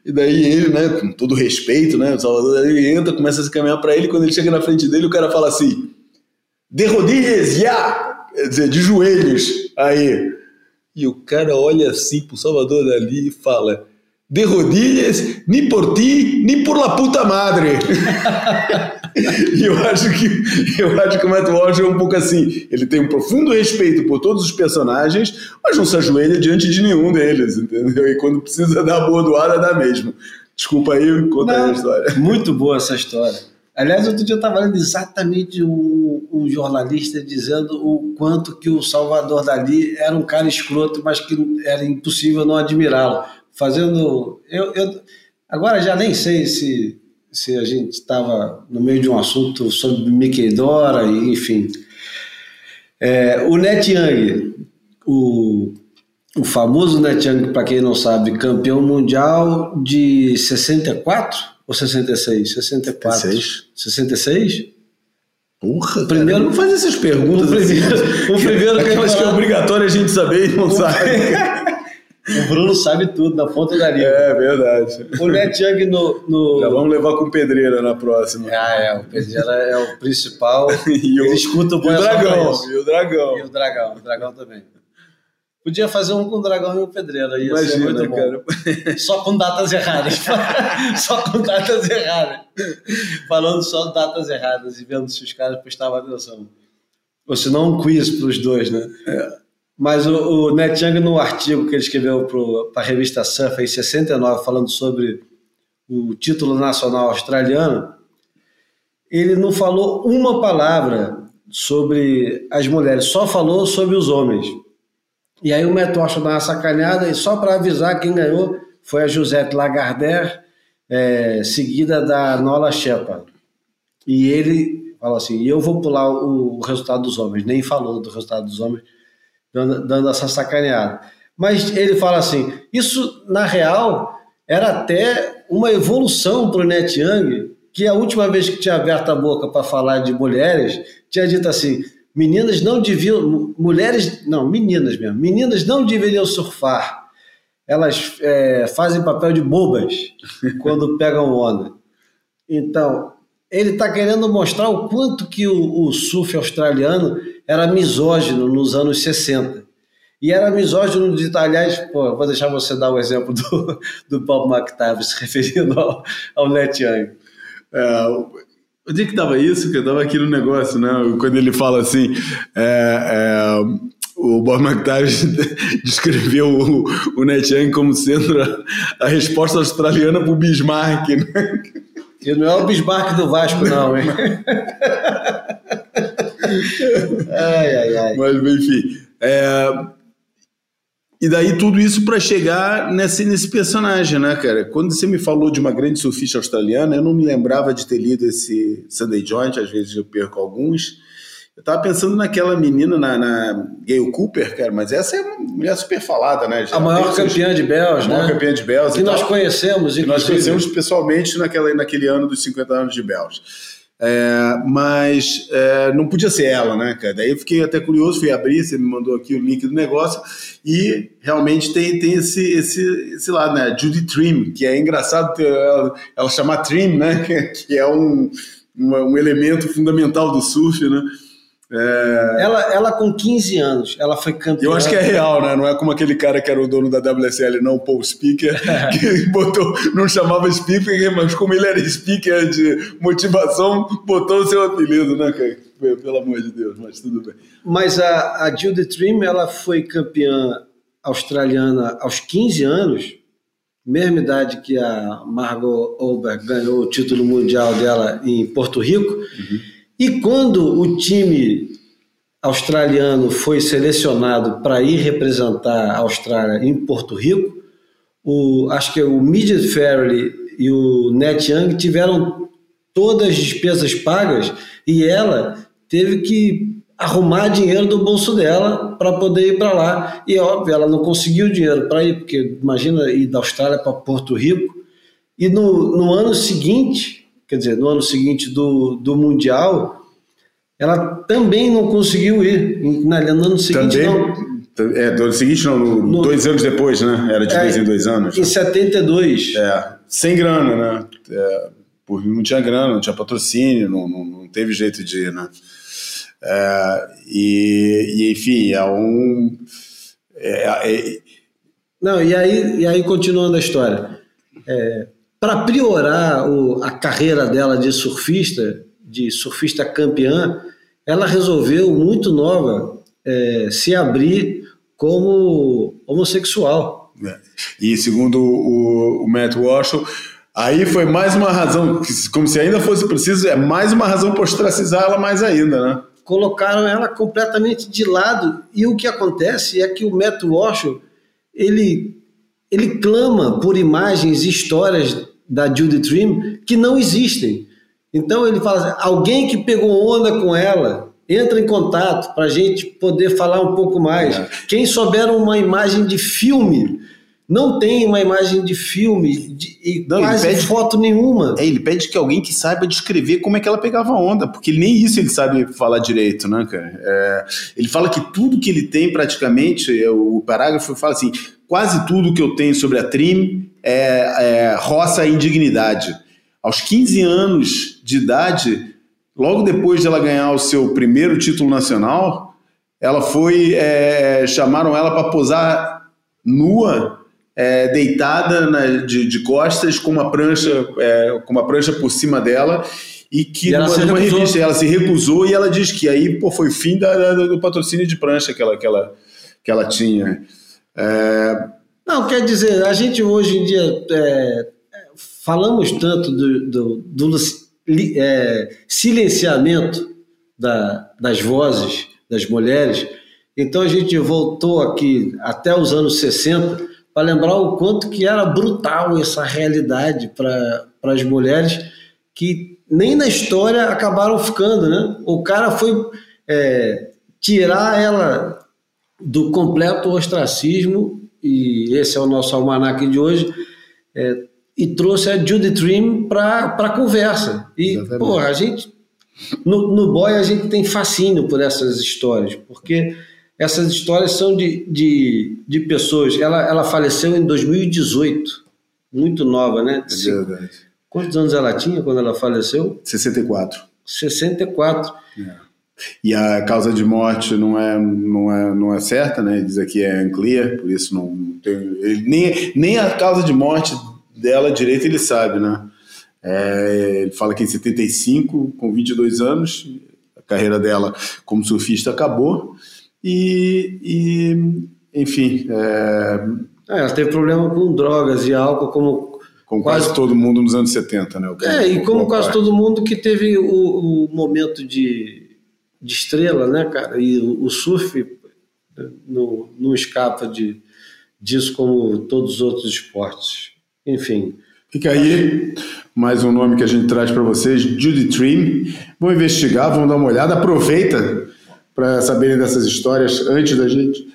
Speaker 3: E daí ele, né, com todo respeito, né, o Salvador Dali entra, começa a se caminhar para ele, quando ele chega na frente dele, o cara fala assim, de rodilhas, já! Quer dizer, de joelhos, aí. E o cara olha assim pro Salvador Dali e fala, de rodilhas, nem por ti, nem por la puta madre. E (laughs) eu acho que eu acho que o Matt Walsh é um pouco assim. Ele tem um profundo respeito por todos os personagens, mas não se ajoelha diante de nenhum deles, entendeu? E quando precisa dar a bordoada, dá mesmo. Desculpa aí, conta aí a
Speaker 1: Não,
Speaker 3: história.
Speaker 1: Muito boa essa história. Aliás, outro dia eu estava lendo exatamente um, um jornalista dizendo o quanto que o Salvador Dali era um cara escroto, mas que era impossível não admirá-lo. Fazendo. Eu, eu, agora já nem sei se, se a gente estava no meio de um assunto sobre Mickey Dora, e, enfim. É, o Net Young, o, o famoso Net Young, para quem não sabe, campeão mundial de 64 ou 66? 64.
Speaker 3: 66.
Speaker 1: 66?
Speaker 3: Porra,
Speaker 1: Primeiro-
Speaker 3: primeiro não faz essas perguntas.
Speaker 1: O primeiro-
Speaker 3: assim.
Speaker 1: o primeiro
Speaker 3: que é obrigatório a gente saber e não sabe.
Speaker 1: O Bruno sabe tudo, na ponta da língua.
Speaker 3: É verdade.
Speaker 1: O Net Young no. no...
Speaker 3: Já vamos levar com pedreira na próxima.
Speaker 1: Ah, é, o Pedreira é o principal. (laughs)
Speaker 3: E o-
Speaker 1: Ele escuta o
Speaker 3: E o dragão. E o dragão.
Speaker 1: E o dragão, o dragão também. Podia fazer um com o dragão e o pedreiro, ia ser
Speaker 3: Imagina,
Speaker 1: muito bom.
Speaker 3: cara. (laughs)
Speaker 1: Só com datas erradas. (laughs) só com datas erradas. Falando só datas erradas e vendo se os caras prestavam atenção. Ou se não, um quiz para os dois, né? Mas o, o Net Young, no artigo que ele escreveu para a revista Surf em 69, falando sobre o título nacional australiano, ele não falou uma palavra sobre as mulheres, só falou sobre os homens. E aí o Washington dá uma sacaneada e só para avisar quem ganhou foi a Josette Lagardère, é, seguida da Nola Shepard. E ele falou assim, eu vou pular o, o resultado dos homens, nem falou do resultado dos homens, dando, dando essa sacaneada. Mas ele fala assim, isso na real era até uma evolução para o Net Young, que a última vez que tinha aberto a boca para falar de mulheres, tinha dito assim, meninas não deviam, mulheres, não, meninas mesmo, meninas não deveriam surfar. Elas é, fazem papel de bobas (laughs) quando pegam onda. Então, ele está querendo mostrar o quanto que o, o surf australiano era misógino nos anos 60. E era misógino de, aliás, pô, vou deixar você dar o exemplo do, do Bob McTavish se referindo ao, ao Net Young.
Speaker 3: É, onde é que estava isso? Que eu estava aqui no negócio, né? Quando ele fala assim, é, é, o Bob McTavish (laughs) descreveu o, o Net Young como sendo a, a resposta australiana para o Bismarck, né?
Speaker 1: E não é o Bismarck do Vasco, não, hein? (laughs) ai, ai, ai.
Speaker 3: Mas, enfim. é, e daí tudo isso para chegar nesse, nesse personagem, né, cara? Quando você me falou de uma grande surfista australiana, eu não me lembrava de ter lido esse Sunday Joint, às vezes eu perco alguns. Eu tava pensando naquela menina, na, na Gail Cooper, cara, mas essa é uma mulher super falada, né? Já
Speaker 1: A maior campeã de Bells,
Speaker 3: a maior
Speaker 1: né?
Speaker 3: campeã de Bells
Speaker 1: Que nós
Speaker 3: tal.
Speaker 1: conhecemos,
Speaker 3: Que nós
Speaker 1: inclusive.
Speaker 3: conhecemos pessoalmente naquela, naquele ano dos 50 anos de Bells. É, mas é, não podia ser ela, né, cara? Daí eu fiquei até curioso, fui abrir, você me mandou aqui o link do negócio, e realmente tem, tem esse, esse, esse lado, né? Judy Trim, que é engraçado ela, ela chamar Trim, né? (laughs) Que, é um, uma- um elemento fundamental do surf, né? É...
Speaker 1: Ela, ela com 15 anos, ela foi campeã.
Speaker 3: Eu acho que é real, né? Não é como aquele cara que era o dono da WSL, não, Paul Speaker, (laughs) que botou, não chamava Speaker, mas como ele era speaker de motivação, botou o seu apelido, né, cara? Pelo amor de Deus, mas tudo bem.
Speaker 1: Mas a, a Judith Trim, ela foi campeã australiana aos 15 anos, mesma idade que a Margot Olberg ganhou o título mundial dela em Porto Rico. Uhum. E quando o time australiano foi selecionado para ir representar a Austrália em Porto Rico, o, acho que o Midget Fairley e o Net Young tiveram todas as despesas pagas e ela teve que arrumar dinheiro do bolso dela para poder ir para lá. E óbvio, ela não conseguiu dinheiro para ir, porque imagina ir da Austrália para Porto Rico. E no, no ano seguinte, quer dizer, no ano seguinte do, do Mundial, ela também não conseguiu ir. No ano seguinte, também,
Speaker 3: não. É, do ano seguinte, não, no, no, dois anos depois, né? Era de é, dois em dois anos.
Speaker 1: Em 72.
Speaker 3: É, sem grana, né? É, porque não tinha grana, não tinha patrocínio, não, não, não teve jeito de ir, né? É, e, e, enfim, é um. É, é,
Speaker 1: não, e aí, e aí continuando a história. É, para priorar o, a carreira dela de surfista, de surfista campeã, ela resolveu, muito nova, é, se abrir como homossexual.
Speaker 3: É. E segundo o, o Matt Walsh, aí foi mais uma razão, como se ainda fosse preciso, é mais uma razão para ostracizar ela mais ainda, né?
Speaker 1: Colocaram ela completamente de lado. E o que acontece é que o Matt Walsh, ele, ele clama por imagens e histórias da Judy Trim que não existem. Então ele fala assim, alguém que pegou onda com ela, entra em contato para a gente poder falar um pouco mais. É. Quem souber uma imagem de filme, não tem uma imagem de filme de, e não, quase pede, foto nenhuma.
Speaker 3: É, ele pede que alguém que saiba descrever como é que ela pegava onda, porque nem isso ele sabe falar direito, né, cara? É, ele fala que tudo que ele tem praticamente, é, o parágrafo fala assim, quase tudo que eu tenho sobre a Trim é, é, roça a indignidade. Aos 15 anos de idade, logo depois de ela ganhar o seu primeiro título nacional, ela foi. É, chamaram ela para posar nua, é, deitada na, de, de, costas, com uma prancha, é, com uma prancha por cima dela. E que e numa, numa revista ela se recusou e ela diz que aí pô, foi o fim da, da, do patrocínio de prancha que ela, que ela, que ela tinha. É,
Speaker 1: não, quer dizer, a gente hoje em dia é, falamos tanto do, do, do é, silenciamento da, das vozes das mulheres, então a gente voltou aqui até os anos 60 para lembrar o quanto que era brutal essa realidade para as mulheres que nem na história acabaram ficando, né? O cara foi é, tirar ela do completo ostracismo e esse é o nosso almanac de hoje, é, e trouxe a Judy Trim para a conversa. E, pô, a gente, no, no Boy, a gente tem fascínio por essas histórias, porque essas histórias são de, de, de pessoas. Ela, ela faleceu em 2018, muito nova, né? É verdade. Quantos anos ela tinha quando ela faleceu?
Speaker 3: 64.
Speaker 1: 64. É.
Speaker 3: E a causa de morte não é, não é, não é certa, né? Diz aqui é unclear, por isso não, tem. Ele, nem, nem a causa de morte dela direito ele sabe, né? É, ele fala que em 75, com 22 anos, a carreira dela como surfista acabou. E, e enfim. É...
Speaker 1: É, ela teve problema com drogas e álcool, como.
Speaker 3: Com quase, quase todo mundo nos anos 70, né?
Speaker 1: é, e como quase todo mundo que teve o, o momento de de estrela, né, cara? E o, surf não, não escapa de, disso como todos os outros esportes. Enfim.
Speaker 3: Fica aí mais um nome que a gente traz para vocês, Judy Trim. Vão investigar, vão dar uma olhada. Aproveita para saberem dessas histórias antes da gente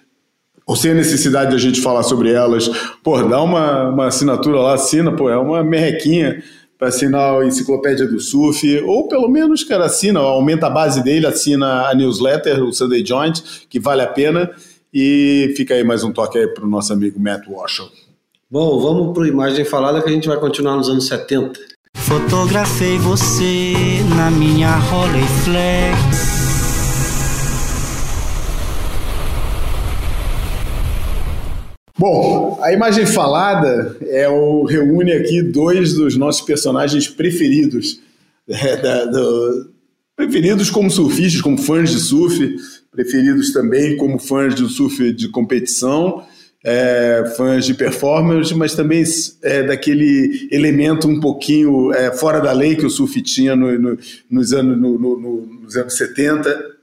Speaker 3: ou sem a necessidade de a gente falar sobre elas, pô, dá uma, uma assinatura lá, assina, pô, é uma merrequinha assinar a Enciclopédia do Surf, ou pelo menos, cara, assina, aumenta a base dele, assina a newsletter, o Sunday Joint, que vale a pena. E fica aí mais um toque aí para o nosso amigo Matt Washoe.
Speaker 1: Bom, vamos para a imagem falada que a gente vai continuar nos anos 70.
Speaker 6: Fotografei você na minha Rolleiflex
Speaker 3: Bom, a imagem falada é o reúne aqui dois dos nossos personagens preferidos, (laughs) é, da, do, preferidos como surfistas, como fãs de surf, preferidos também como fãs de surf de competição, é, fãs de performance, mas também é, daquele elemento um pouquinho é, fora da lei que o surf tinha no, no, nos, anos, no, nos anos 70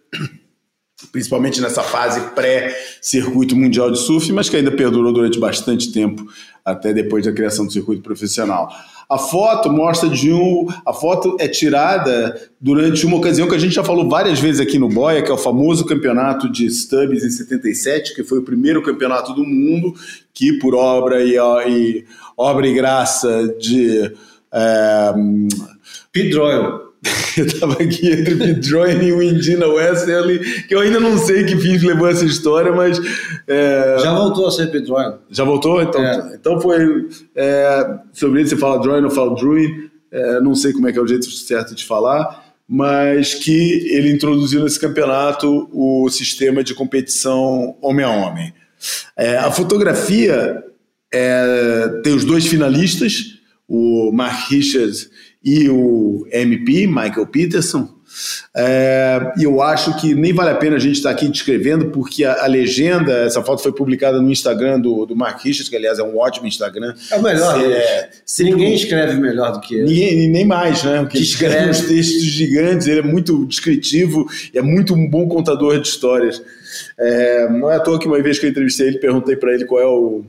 Speaker 3: principalmente nessa fase pré-circuito mundial de surf, mas que ainda perdurou durante bastante tempo, até depois da criação do circuito profissional. A foto mostra de um. A foto é tirada durante uma ocasião que a gente já falou várias vezes aqui no Boia, que é o famoso campeonato de Stubbs em 77, que foi o primeiro campeonato do mundo que, por obra e, e obra e graça de. É,
Speaker 1: Pete Doyle (laughs)
Speaker 3: Eu estava aqui entre Bidroin e o Indina Wesley, que eu ainda não sei que fim levou essa história, mas.
Speaker 1: É... Já voltou a ser Bidroin.
Speaker 3: Já voltou? Então, é. então foi. É, sobre ele você fala Droin ou fala Druin, é, não sei como é que é o jeito certo de falar, mas que ele introduziu nesse campeonato o sistema de competição homem a homem. É, a fotografia é, tem os dois finalistas, o Mark Richards e o MP, Michael Peterson. É, e eu acho que nem vale a pena a gente estar aqui descrevendo, porque a, a, legenda, essa foto foi publicada no Instagram do, do Mark Richards, que aliás é um ótimo Instagram.
Speaker 1: É o melhor. É, ninguém escreve melhor do que ele.
Speaker 3: Ninguém, nem mais, né? Porque escreve. escreve uns textos gigantes, ele é muito descritivo é muito um bom contador de histórias. É, não é à toa que uma vez que eu entrevistei ele, perguntei para ele qual é o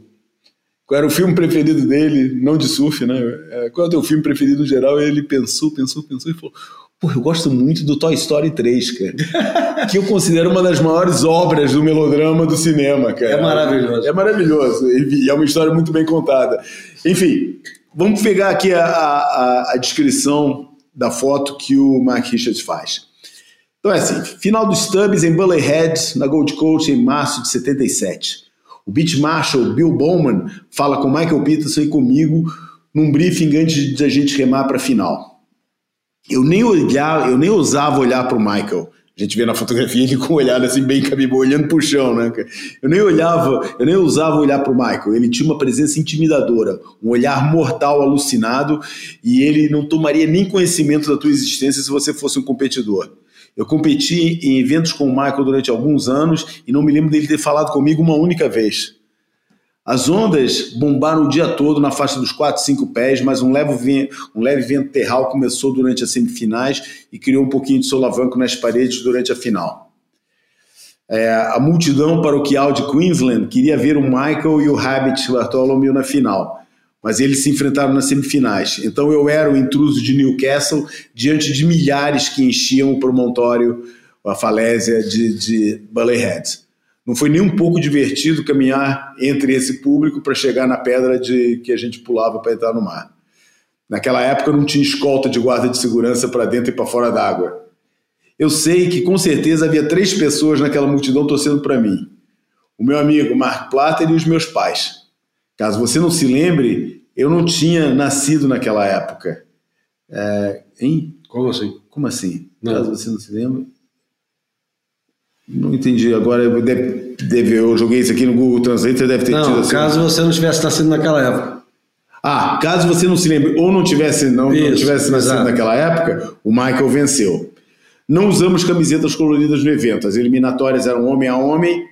Speaker 3: qual era o filme preferido dele, não de surf, né? É, qual é o teu filme preferido no geral? Ele pensou, pensou, pensou e falou: Pô, eu gosto muito do Toy Story 3, cara. (laughs) que eu considero uma das maiores obras do melodrama do cinema, cara.
Speaker 1: É maravilhoso.
Speaker 3: É maravilhoso. E é uma história muito bem contada. Enfim, vamos pegar aqui a, a, a descrição da foto que o Mark Richards faz. Então é assim: final dos Stubbs em Bully Head, na Gold Coast, em março de 77. O Beach Marshal Bill Bowman fala com Michael Peterson e comigo num briefing antes de a gente remar para a final. Eu nem olhar, eu nem ousava olhar para o Michael. A gente vê na fotografia ele com o olhar assim bem cabibol, olhando para o chão, né? Eu nem olhava, eu nem ousava olhar para o Michael. Ele tinha uma presença intimidadora, um olhar mortal, alucinado, e ele não tomaria nem conhecimento da tua existência se você fosse um competidor. Eu competi em eventos com o Michael durante alguns anos e não me lembro dele ter falado comigo uma única vez. As ondas bombaram o dia todo na faixa dos 4, 5 pés, mas um leve, um leve vento terral começou durante as semifinais e criou um pouquinho de solavanco nas paredes durante a final. É, a multidão paroquial de Queensland queria ver o Michael e o Rabbit Bartholomew na final mas eles se enfrentaram nas semifinais. Então eu era o intruso de Newcastle diante de milhares que enchiam o promontório, a falésia de, de. Não foi nem um pouco divertido caminhar entre esse público para chegar na pedra de que a gente pulava para entrar no mar. Naquela época não tinha escolta de guarda de segurança para dentro e para fora d'água. Eu sei que com certeza havia três pessoas naquela multidão torcendo para mim: o meu amigo Mark Platter e os meus pais. Caso você não se lembre, eu não tinha nascido naquela época. É, hein?
Speaker 1: Como assim?
Speaker 3: Como assim? Não. Caso você não se lembre. Não entendi. Agora deve, deve, eu joguei isso aqui no Google Translate, deve ter
Speaker 1: não,
Speaker 3: tido
Speaker 1: assim. Caso você não tivesse nascido naquela época.
Speaker 3: Ah, caso você não se lembre ou não tivesse, não, isso, não tivesse nascido exato. naquela época, o Michael venceu. Não usamos camisetas coloridas no evento. As eliminatórias eram homem a homem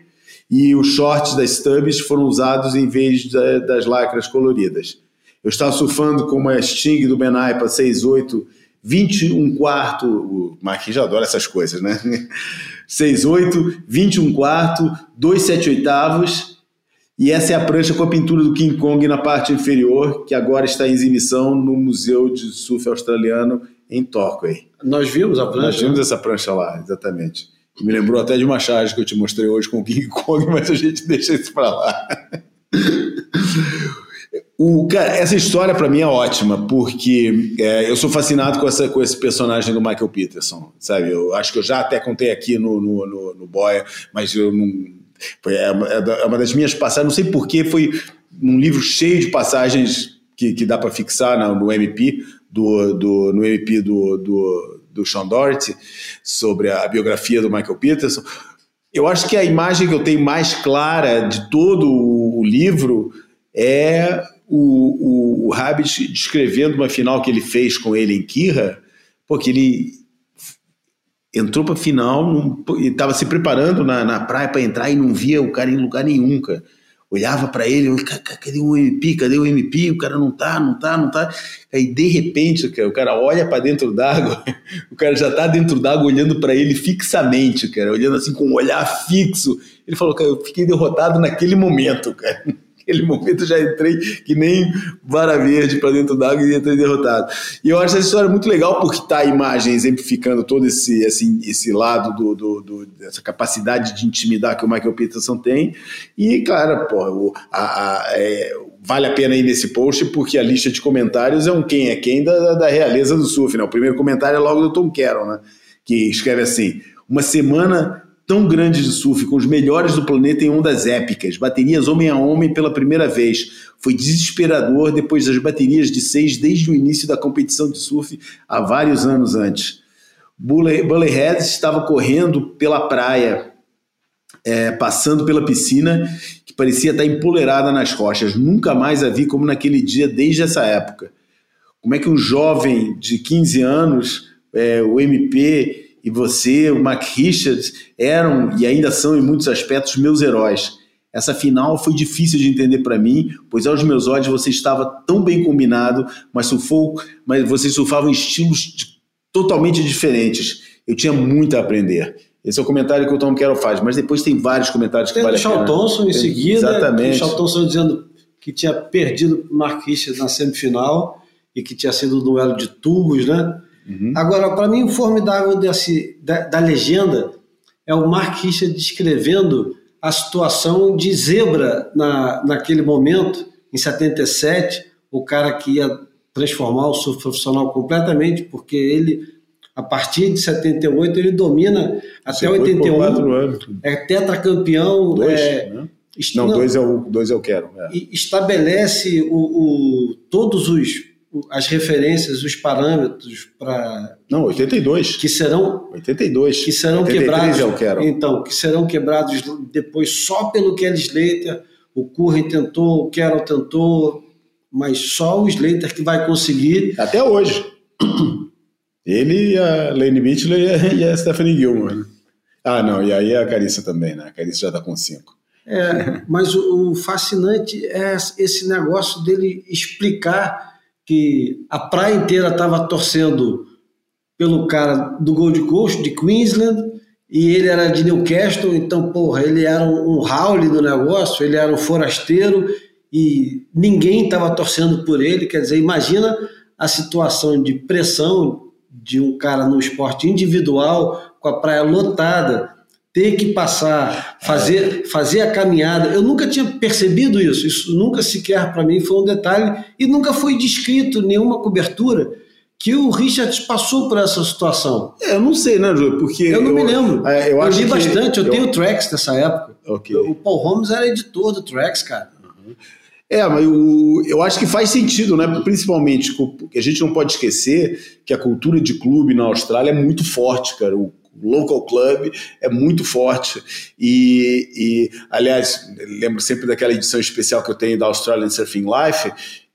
Speaker 3: e os shorts das Stubbs foram usados em vez da, das lacras coloridas. Eu estava surfando com uma Sting do Benaipa 68, 21 quarto, o Marquinhos já adora essas coisas, né? (laughs) 68, 21 quarto, 27 oitavos, e essa é a prancha com a pintura do King Kong na parte inferior, que agora está em exibição no Museu de Surf Australiano em Torquay.
Speaker 1: Nós vimos a prancha?
Speaker 3: Nós vimos essa prancha lá, exatamente. Me lembrou até de uma charge que eu te mostrei hoje com o King (laughs) Kong, mas a gente deixa isso para lá. O, cara, essa história para mim é ótima, porque é, eu sou fascinado com, essa, com esse personagem do Michael Peterson, sabe? Eu acho que eu já até contei aqui no, no, no, no Boia, mas eu não. Foi, é, é, uma das minhas passagens, não sei porquê, foi um livro cheio de passagens que, que dá para fixar no, no MP, do, do, no MP do, do, do Sean Doherty, sobre a biografia do Michael Peterson. Eu acho que a imagem que eu tenho mais clara de todo o livro é o, o, Rabbit descrevendo uma final que ele fez com ele em Kira, porque ele entrou para final e estava se preparando na, na praia para entrar e não via o cara em lugar nenhum, cara olhava para ele, cadê o MP? Cadê o MP? O cara não tá, não tá, não tá. Aí de repente, cara, o cara olha para dentro d'água, (laughs) o cara já tá dentro d'água olhando para ele fixamente, cara, olhando assim com um olhar fixo. Ele falou, cara, eu fiquei derrotado naquele momento, cara. Naquele momento já entrei que nem vara verde para dentro d'água e entrei derrotado. E eu acho essa história muito legal porque está a imagem exemplificando todo esse, assim, esse lado do, do, do, dessa capacidade de intimidar que o Michael Peterson tem. E, cara, pô, a, a, é, vale a pena ir nesse post porque a lista de comentários é um quem é quem da, da realeza do surf. Né? O primeiro comentário é logo do Tom Carroll, né? que escreve assim: uma semana tão grande de surf, com os melhores do planeta em ondas épicas, baterias homem a homem pela primeira vez. Foi desesperador depois das baterias de seis desde o início da competição de surf há vários anos antes. Bullyhead estava correndo pela praia, é, passando pela piscina, que parecia estar empolerada nas rochas. Nunca mais a vi como naquele dia desde essa época. Como é que um jovem de 15 anos, é, o MP, e você, o Mac Richards, eram e ainda são em muitos aspectos meus heróis. Essa final foi difícil de entender para mim, pois aos meus olhos você estava tão bem combinado, mas surfou, mas vocês surfavam em estilos totalmente diferentes. Eu tinha muito a aprender. Esse é o comentário que o Tom Carroll faz, mas depois tem vários comentários que
Speaker 1: tem
Speaker 3: vale
Speaker 1: a pena. Tem o Thompson em seguida,
Speaker 3: Exatamente.
Speaker 1: tem o Thompson dizendo que tinha perdido o Mark Richards na semifinal e que tinha sido um duelo de tubos, né? Uhum. Agora, para mim, o formidável desse, da, da, legenda é o Mark Richard descrevendo a situação de zebra na, naquele momento, em 77, o cara que ia transformar o surf profissional completamente, porque ele, a partir de 78, ele domina até 81. É tetracampeão.
Speaker 3: Dois,
Speaker 1: é,
Speaker 3: né? Não, não, dois, eu, dois eu quero. É.
Speaker 1: Estabelece o, o, todos os as referências, os parâmetros para
Speaker 3: não 82
Speaker 1: que serão
Speaker 3: 82
Speaker 1: que serão quebrados. eu quero. então que serão quebrados depois só pelo Kelly Slater o Curren tentou o Carroll tentou mas só o Slater que vai conseguir.
Speaker 3: Até hoje. Ele a Lane Mitchell e a Stephanie Gilmore. Né? ah não e aí a Carissa também né? A Carissa já está com cinco.
Speaker 1: É, mas o, o fascinante é esse negócio dele explicar que a praia inteira estava torcendo pelo cara do Gold Coast, de Queensland, e ele era de Newcastle, então, porra, ele era um, um Howley do negócio, ele era um forasteiro, e ninguém estava torcendo por ele, quer dizer, imagina a situação de pressão de um cara no esporte individual, com a praia lotada, ter que passar, fazer, fazer a caminhada. Eu nunca tinha percebido isso, isso nunca sequer para mim foi um detalhe e nunca foi descrito nenhuma cobertura que o Richard passou por essa situação.
Speaker 3: É, eu não sei, né, Júlio? Porque
Speaker 1: eu não
Speaker 3: eu,
Speaker 1: me lembro.
Speaker 3: É, eu, eu
Speaker 1: li bastante, eu, eu, tenho tracks dessa época.
Speaker 3: Okay.
Speaker 1: O Paul Holmes era editor do tracks, cara.
Speaker 3: Uhum. É, mas eu, eu acho que faz sentido, né? Principalmente, porque a gente não pode esquecer que a cultura de clube na Austrália é muito forte, cara. O local club é muito forte. E, e, aliás, lembro sempre daquela edição especial que eu tenho da Australian Surfing Life,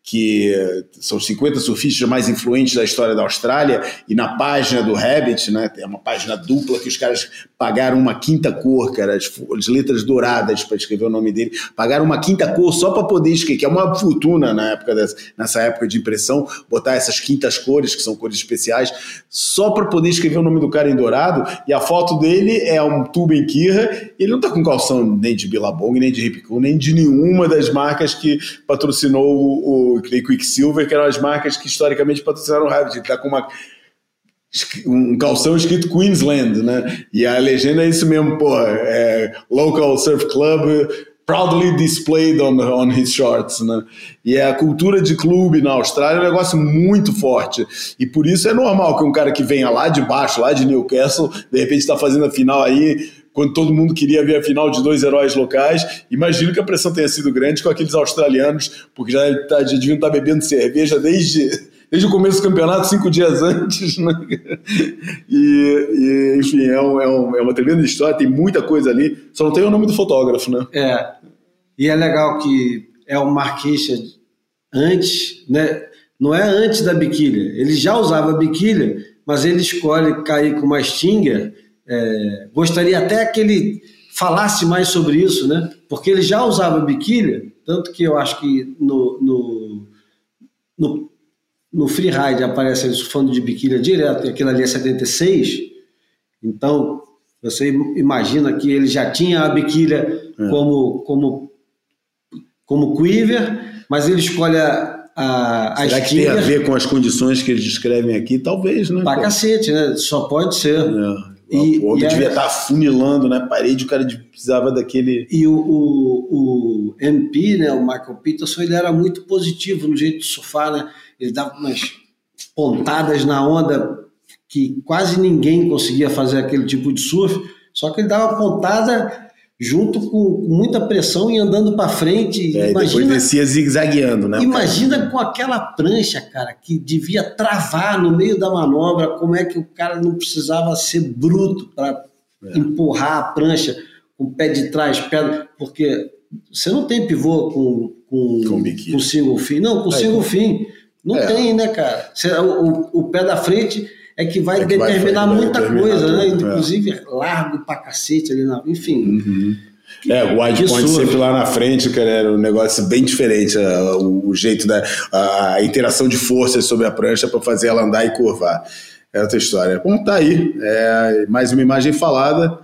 Speaker 3: que são 50 surfistas mais influentes da história da Austrália, e na página do Rabbit, né, tem uma página dupla que os caras pagaram uma quinta cor, cara, as, as letras douradas para escrever o nome dele, pagaram uma quinta cor só para poder escrever, que é uma fortuna na época dessa, nessa época de impressão, botar essas quintas cores, que são cores especiais, só para poder escrever o nome do cara em dourado, e a foto dele é um tubo em Kira, ele não tá com calção nem de Billabong, nem de Ripcool, nem de nenhuma das marcas que patrocinou o, o Clay Quicksilver, que eram as marcas que historicamente patrocinaram o Rabbit. Ele está com uma, um calção escrito Queensland, né? E a legenda é isso mesmo, pô, é Local Surf Club proudly displayed on, on his shorts, né? E é a cultura de clube na Austrália é um negócio muito forte. E por isso é normal que um cara que venha lá de baixo, lá de Newcastle, de repente está fazendo a final aí quando todo mundo queria ver a final de dois heróis locais. Imagino que a pressão tenha sido grande com aqueles australianos, porque já, tá, já deviam estar tá bebendo cerveja desde, desde o começo do campeonato, cinco dias antes. Né? E, e, enfim, é, um, é, um, é, uma tremenda história, tem muita coisa ali, só não tem o nome do fotógrafo, né?
Speaker 1: É, e é legal que é o Marquinhos antes, né? Não é antes da biquília, ele já usava biquília, mas ele escolhe cair com uma Stinger. É, gostaria até que ele falasse mais sobre isso, né? Porque ele já usava biquília, tanto que eu acho que no, no, no, no freeride aparece ele surfando de biquília direto, e aquilo ali é 76, então você imagina que ele já tinha a biquília é. como, como, como quiver, mas ele escolhe a, a,
Speaker 3: a Será que tem a ver com as condições que eles descrevem aqui? Talvez, né?
Speaker 1: Pra cacete, né? Só pode ser.
Speaker 3: É. E, o outro devia estar tá funilando na né? parede, o cara precisava daquele.
Speaker 1: E o, o, o, MP, né, o Michael Peterson, ele era muito positivo no jeito de surfar, né? Ele dava umas pontadas na onda que quase ninguém conseguia fazer aquele tipo de surf, só que ele dava pontada junto com muita pressão e andando para frente.
Speaker 3: É, imagina, depois descia zigue-zagueando, né?
Speaker 1: Imagina com aquela prancha, cara, que devia travar no meio da manobra, como é que o cara não precisava ser bruto para é. empurrar a prancha com o pé de trás, pé, porque você não tem pivô com, com, com, com single fin. Não, com é, single fin. Não é. tem, né, cara? Você, o, o pé da frente é que vai é que determinar vai, muita vai coisa, né? tudo, né? Inclusive é. largo pra cacete ali, na, enfim.
Speaker 3: Uhum. É, o wide point sempre lá na frente, cara, era um negócio bem diferente, o, o jeito da a interação de forças sobre a prancha para fazer ela andar e curvar. É outra história. Bom, tá aí. É mais uma imagem falada.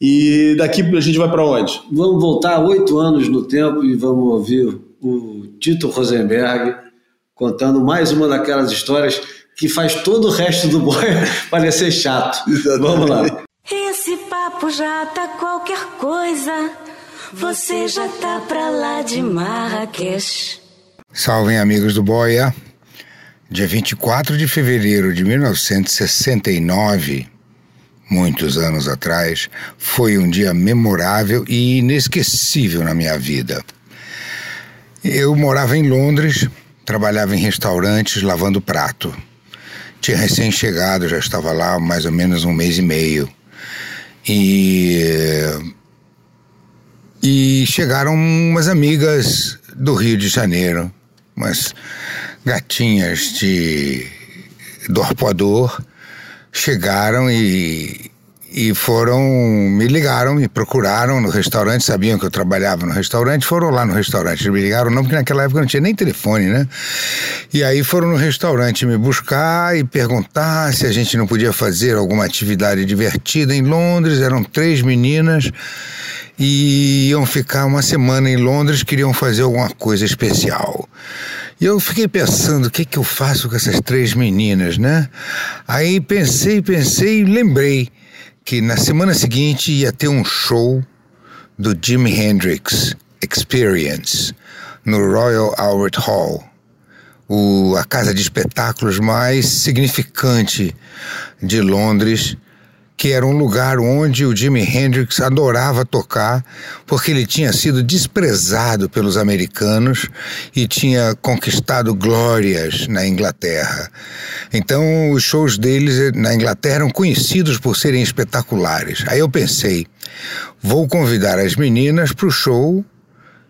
Speaker 3: E daqui a gente vai para onde?
Speaker 1: Vamos voltar oito anos no tempo e vamos ouvir o Tito Rosenberg contando mais uma daquelas histórias que faz todo o resto do boy (laughs) parecer chato. Vamos lá.
Speaker 6: Esse papo já tá qualquer coisa. Você já tá pra lá de Marrakech.
Speaker 2: Salvem amigos do Boia. Dia 24 de fevereiro de 1969, muitos anos atrás, foi um dia memorável e inesquecível na minha vida. Eu morava em Londres, trabalhava em restaurantes lavando prato. Tinha recém-chegado, já estava lá mais ou menos um mês e meio. E, e chegaram umas amigas do Rio de Janeiro, umas gatinhas de do arpoador, chegaram e e foram, me ligaram, me procuraram no restaurante, sabiam que eu trabalhava no restaurante, foram lá no restaurante, me ligaram não, porque naquela época não tinha nem telefone, né? E aí foram no restaurante me buscar e perguntar se a gente não podia fazer alguma atividade divertida em Londres, eram três meninas e iam ficar uma semana em Londres, queriam fazer alguma coisa especial. E eu fiquei pensando, o que, que eu faço com essas três meninas, né? Aí pensei, pensei e lembrei que na semana seguinte ia ter um show do Jimi Hendrix Experience no Royal Albert Hall, o, a casa de espetáculos mais significante de Londres que era um lugar onde o Jimi Hendrix adorava tocar, porque ele tinha sido desprezado pelos americanos e tinha conquistado glórias na Inglaterra. Então, os shows deles na Inglaterra eram conhecidos por serem espetaculares. Aí eu pensei, vou convidar as meninas para o show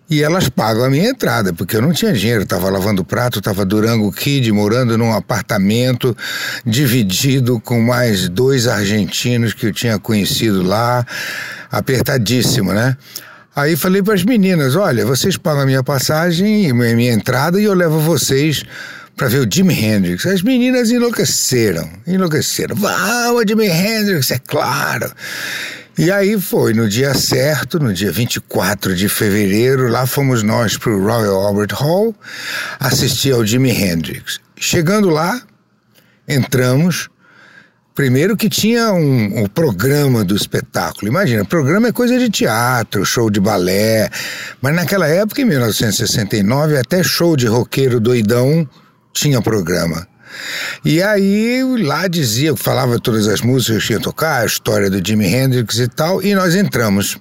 Speaker 2: e elas pagam a minha entrada, porque eu não tinha dinheiro, estava lavando prato, estava Durango Kid, morando num apartamento dividido com mais dois argentinos que eu tinha conhecido lá, apertadíssimo, né? Aí falei para as meninas: olha, vocês pagam a minha passagem e minha entrada e eu levo vocês para ver o Jimi Hendrix. As meninas enlouqueceram, enlouqueceram. Vamos, Jimi Hendrix, é claro. E aí foi no dia certo, no dia 24 de fevereiro, lá fomos nós para o Royal Albert Hall assistir ao Jimi Hendrix. Chegando lá, entramos. Primeiro que tinha um, um programa do espetáculo. Imagina, programa é coisa de teatro, show de balé. Mas naquela época, em 1969, até show de roqueiro doidão tinha programa. E aí lá dizia, falava todas as músicas que ia tocar, a história do Jimi Hendrix e tal, e nós entramos.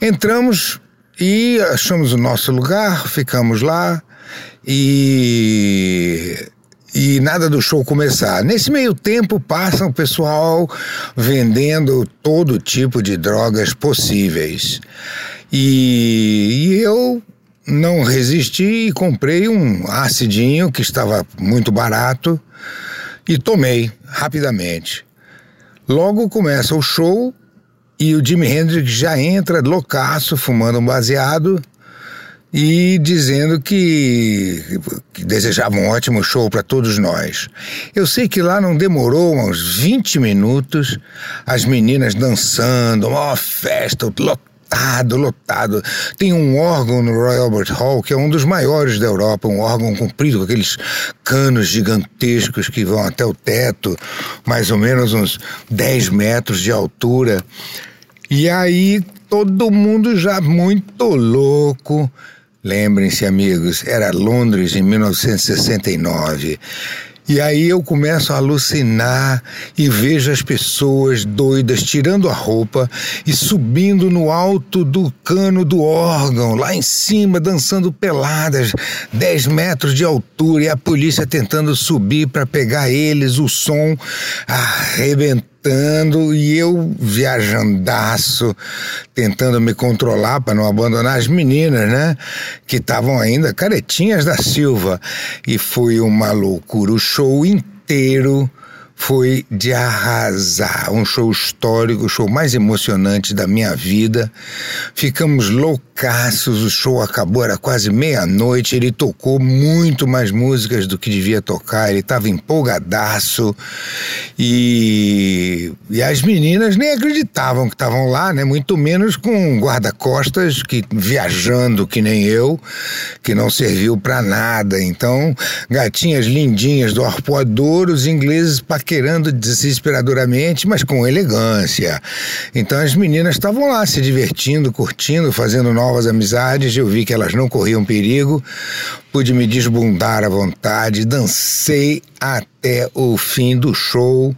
Speaker 2: Entramos e achamos o nosso lugar, ficamos lá e e nada do show começar. Nesse meio tempo passa o pessoal vendendo todo tipo de drogas possíveis. E, e eu não resisti e comprei um acidinho que estava muito barato e tomei rapidamente. Logo começa o show e o Jimi Hendrix já entra loucaço, fumando um baseado e dizendo que, que desejava um ótimo show para todos nós. Eu sei que lá não demorou uns 20 minutos, as meninas dançando, uma festa, lotado, lotado. Tem um órgão no Royal Albert Hall que é um dos maiores da Europa, um órgão comprido com aqueles canos gigantescos que vão até o teto, mais ou menos uns 10 metros de altura. E aí todo mundo já muito louco, Lembrem-se, amigos, era Londres em 1969. E aí eu começo a alucinar e vejo as pessoas doidas tirando a roupa e subindo no alto do cano do órgão, lá em cima, dançando peladas, 10 metros de altura, e a polícia tentando subir para pegar eles, o som arrebentando e eu viajandaço, tentando me controlar para não abandonar as meninas, né? Que estavam ainda caretinhas da Silva. E foi uma loucura. O show inteiro foi de arrasar. Um show histórico, o show mais emocionante da minha vida. Ficamos loucaços, o show acabou, era quase meia-noite. Ele tocou muito mais músicas do que devia tocar, ele estava empolgadaço. E, e as meninas nem acreditavam que estavam lá, né? Muito menos com guarda-costas que viajando que nem eu, que não serviu para nada. Então, gatinhas lindinhas do arpoador, os ingleses paquerando desesperadoramente, mas com elegância. Então as meninas estavam lá se divertindo, curtindo, fazendo novas amizades. Eu vi que elas não corriam perigo, pude me desbundar à vontade, dancei até o fim do show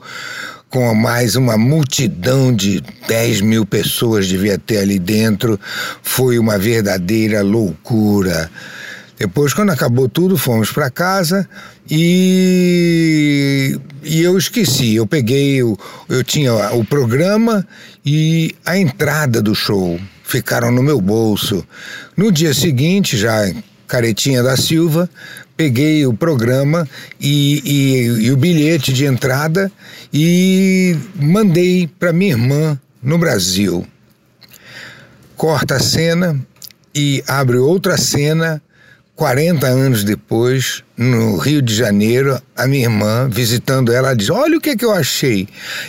Speaker 2: com mais uma multidão de 10 mil pessoas devia ter ali dentro. Foi uma verdadeira loucura. Depois, quando acabou tudo, fomos para casa e, e eu esqueci. Eu peguei, eu, eu tinha o programa e a entrada do show ficaram no meu bolso. No dia seguinte, já caretinha da Silva, peguei o programa e, e, e o bilhete de entrada e mandei para minha irmã no Brasil. Corta a cena e abre outra cena 40 anos depois, no Rio de Janeiro, a minha irmã, visitando ela, diz: Olha o que, é que eu achei.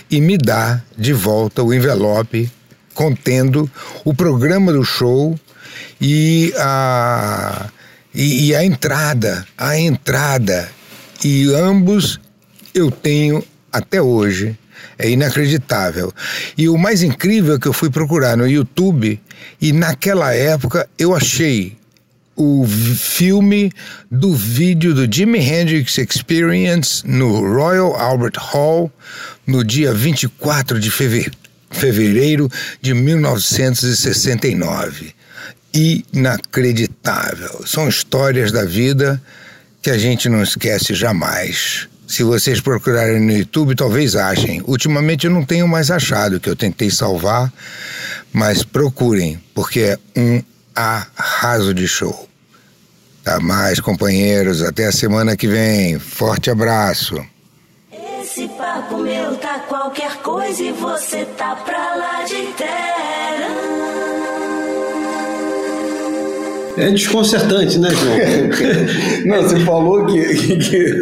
Speaker 2: E me dá de volta o envelope contendo o programa do show e a, e, e a entrada. A entrada. E ambos eu tenho até hoje. É inacreditável. E o mais incrível é que eu fui procurar no YouTube e naquela época eu achei o filme do vídeo do Jimi Hendrix Experience no Royal Albert Hall no dia 24 de fevereiro de 1969. Inacreditável. São histórias da vida que a gente não esquece jamais. Se vocês procurarem no YouTube, talvez achem. Ultimamente eu não tenho mais achado, que eu tentei salvar, mas procurem, porque é um arraso de show. Tá mais, companheiros. Até a semana que vem. Forte abraço.
Speaker 6: Esse papo meu tá qualquer coisa e você tá pra lá de terra.
Speaker 1: É desconcertante, né, João? (laughs)
Speaker 3: Não, você falou que, que, que,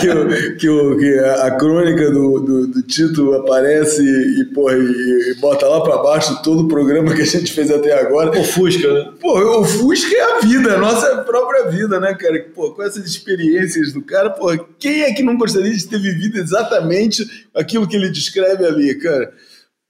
Speaker 3: que, que, que a crônica do, do, do, Tito aparece e, porra, e, e bota lá para baixo todo o programa que a gente fez até agora.
Speaker 1: Ofusca, né?
Speaker 3: Pô, ofusca é a vida, a nossa própria vida, né, cara? Pô, com essas experiências do cara, pô, quem é que não gostaria de ter vivido exatamente aquilo que ele descreve ali, cara?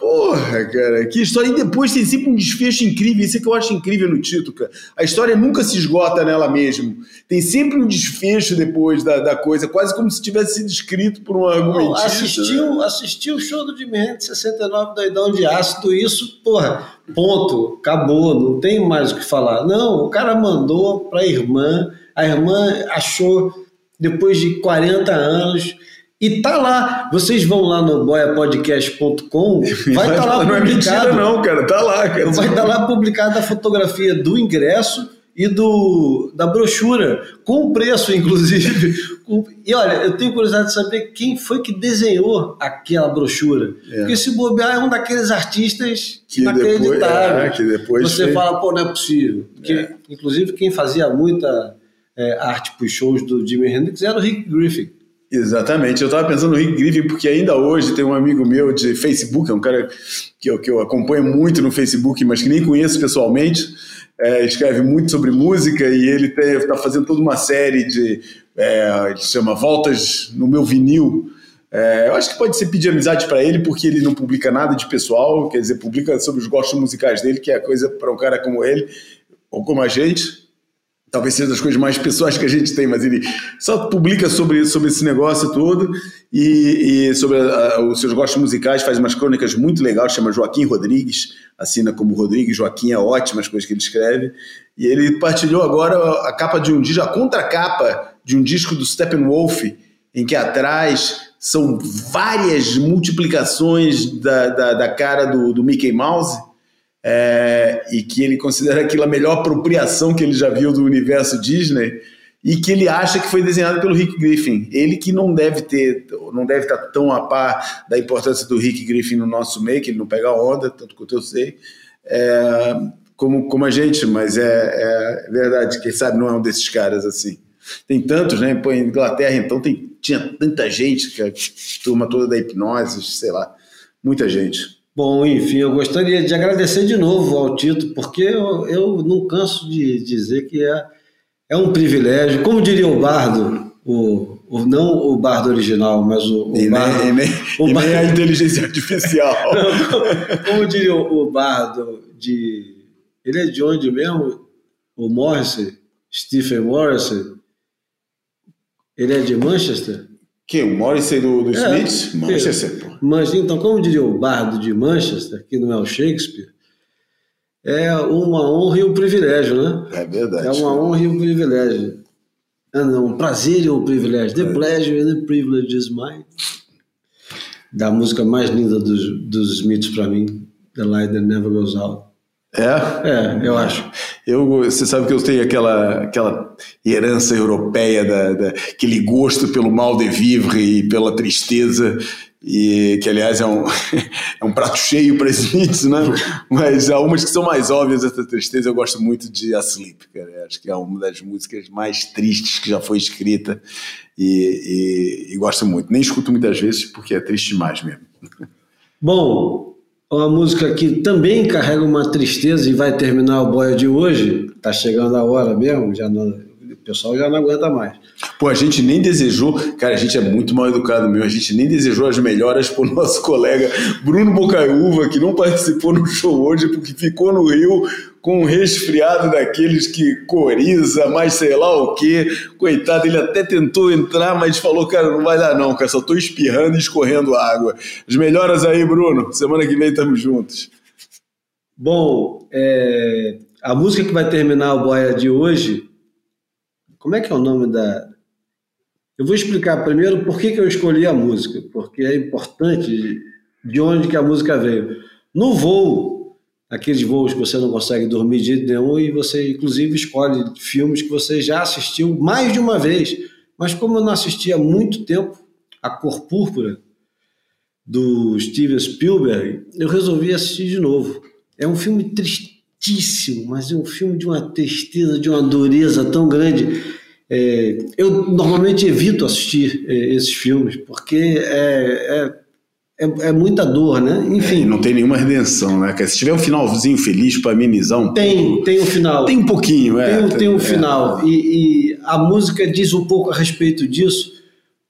Speaker 3: Porra, cara, que história. E depois tem sempre um desfecho incrível. Isso é que eu acho incrível no Tito, cara. A história nunca se esgota nela mesmo. Tem sempre um desfecho depois da, da coisa, quase como se tivesse sido escrito por um argumentista.
Speaker 1: Assistiu, né? assistiu o show do Jimmy Hendrix 69 da Idão de Ácido, isso, porra, ponto, acabou, não tem mais o que falar. Não, o cara mandou pra irmã, a irmã achou depois de 40 anos. E tá lá. Vocês vão lá no boiapodcast.com, (laughs) vai estar tá lá
Speaker 3: não é
Speaker 1: publicado.
Speaker 3: mentira, não, cara. Tá lá, cara.
Speaker 1: Vai estar tá lá publicada a fotografia do ingresso e do, da brochura, com o preço, inclusive. (laughs) E olha, eu tenho curiosidade de saber quem foi que desenhou aquela brochura. É. Porque se bobear é um daqueles artistas que inacreditáveis. Depois, é,
Speaker 3: que depois
Speaker 1: Você foi... fala, pô, não é possível. Porque, é. Inclusive, quem fazia muita é, arte para os shows do Jimi Hendrix era o Rick Griffin.
Speaker 3: Exatamente, eu estava pensando no Rick Griffin porque ainda hoje tem um amigo meu de Facebook, é um cara que eu, que eu acompanho muito no Facebook, mas que nem conheço pessoalmente, é, escreve muito sobre música e ele está fazendo toda uma série de, é, ele chama Voltas no Meu Vinil, é, eu acho que pode ser pedir amizade para ele, porque ele não publica nada de pessoal, quer dizer, publica sobre os gostos musicais dele, que é coisa para um cara como ele, ou como a gente talvez seja das coisas mais pessoais que a gente tem, mas ele só publica sobre, sobre esse negócio todo e, e sobre a, os seus gostos musicais, faz umas crônicas muito legais, chama Joaquim Rodrigues, assina como Rodrigues, Joaquim é ótimo as coisas que ele escreve, e ele partilhou agora a capa de um disco, a contracapa de um disco do Steppenwolf, em que atrás são várias multiplicações da, da, da cara do, do Mickey Mouse, é, e que ele considera aquilo a melhor apropriação que ele já viu do universo Disney e que ele acha que foi desenhado pelo Rick Griffin. Ele que não deve ter, não deve estar tão a par da importância do Rick Griffin no nosso meio, que ele não pega onda, tanto quanto eu sei, é, como, como a gente, mas é, é, verdade, quem sabe não é um desses caras assim. Tem tantos, né? Pô, em Inglaterra, então, tem, tinha tanta gente, que a turma toda da hipnose, sei lá, muita gente.
Speaker 1: Bom, enfim, eu gostaria de agradecer de novo ao Tito, porque eu, eu não canso de dizer que é, é um privilégio. Como diria o Bardo, o, o não o Bardo original, mas o, o
Speaker 3: e
Speaker 1: Bardo.
Speaker 3: Nem, e nem, o e Bardo, nem a inteligência artificial. (laughs)
Speaker 1: não, como diria o, o Bardo de. Ele é de onde mesmo? O Morrissey? Stephen Morrissey? Ele é de Manchester?
Speaker 3: Que? O Morrissey do, do é, Smith?
Speaker 1: Manchester, pô. Mas, então, como diria o bardo de Manchester, que não é o Shakespeare, é uma honra e um privilégio, né?
Speaker 3: É verdade. É
Speaker 1: uma honra e um privilégio. É, não, um prazer e um privilégio. The é. pleasure and the privilege is mine. Da música mais linda dos, dos Smiths para mim, The Light That Never Goes Out.
Speaker 3: É?
Speaker 1: É, eu acho.
Speaker 3: Eu, você sabe que eu tenho aquela, aquela herança europeia, da, da, aquele gosto pelo mal de vivre e pela tristeza, e que aliás é um, (laughs) é um prato cheio para Smiths, né? Mas há umas que são mais óbvias essa tristeza. Eu gosto muito de Asleep, cara. Acho que é uma das músicas mais tristes que já foi escrita e, e, e gosto muito. Nem escuto muitas vezes porque é triste demais mesmo. (laughs)
Speaker 1: Bom, uma música que também carrega uma tristeza e vai terminar o boia de hoje. Tá chegando a hora mesmo, já não, o pessoal já não aguenta mais.
Speaker 3: Pô, a gente nem desejou, cara, a gente é muito mal educado mesmo, a gente nem desejou as melhoras pro nosso colega Bruno Bocaiúva, que não participou no show hoje porque ficou no Rio com um resfriado daqueles que coriza, mas sei lá o que. Coitado, ele até tentou entrar, mas falou, cara, não vai dar não, cara, só tô espirrando e escorrendo água. As melhoras aí, Bruno. Semana que vem estamos juntos.
Speaker 1: Bom, é, a música que vai terminar o Boia de hoje, como é que é o nome da... Eu vou explicar primeiro por que, que eu escolhi a música, porque é importante de onde que a música veio. No voo, aqueles voos que você não consegue dormir de nenhum e você, inclusive, escolhe filmes que você já assistiu mais de uma vez. Mas como eu não assisti há muito tempo A Cor Púrpura, do Steven Spielberg, eu resolvi assistir de novo. É um filme tristíssimo, mas é um filme de uma tristeza, de uma dureza tão grande. É, eu normalmente evito assistir é, esses filmes, porque é, é é, é, muita dor, né? Enfim.
Speaker 3: É, não tem nenhuma redenção, né? Se tiver um finalzinho feliz para amenizar um
Speaker 1: tem, pouco. Tem, um final.
Speaker 3: Tem um pouquinho, é.
Speaker 1: Tem, tem um é. final. E, e, a música diz um pouco a respeito disso,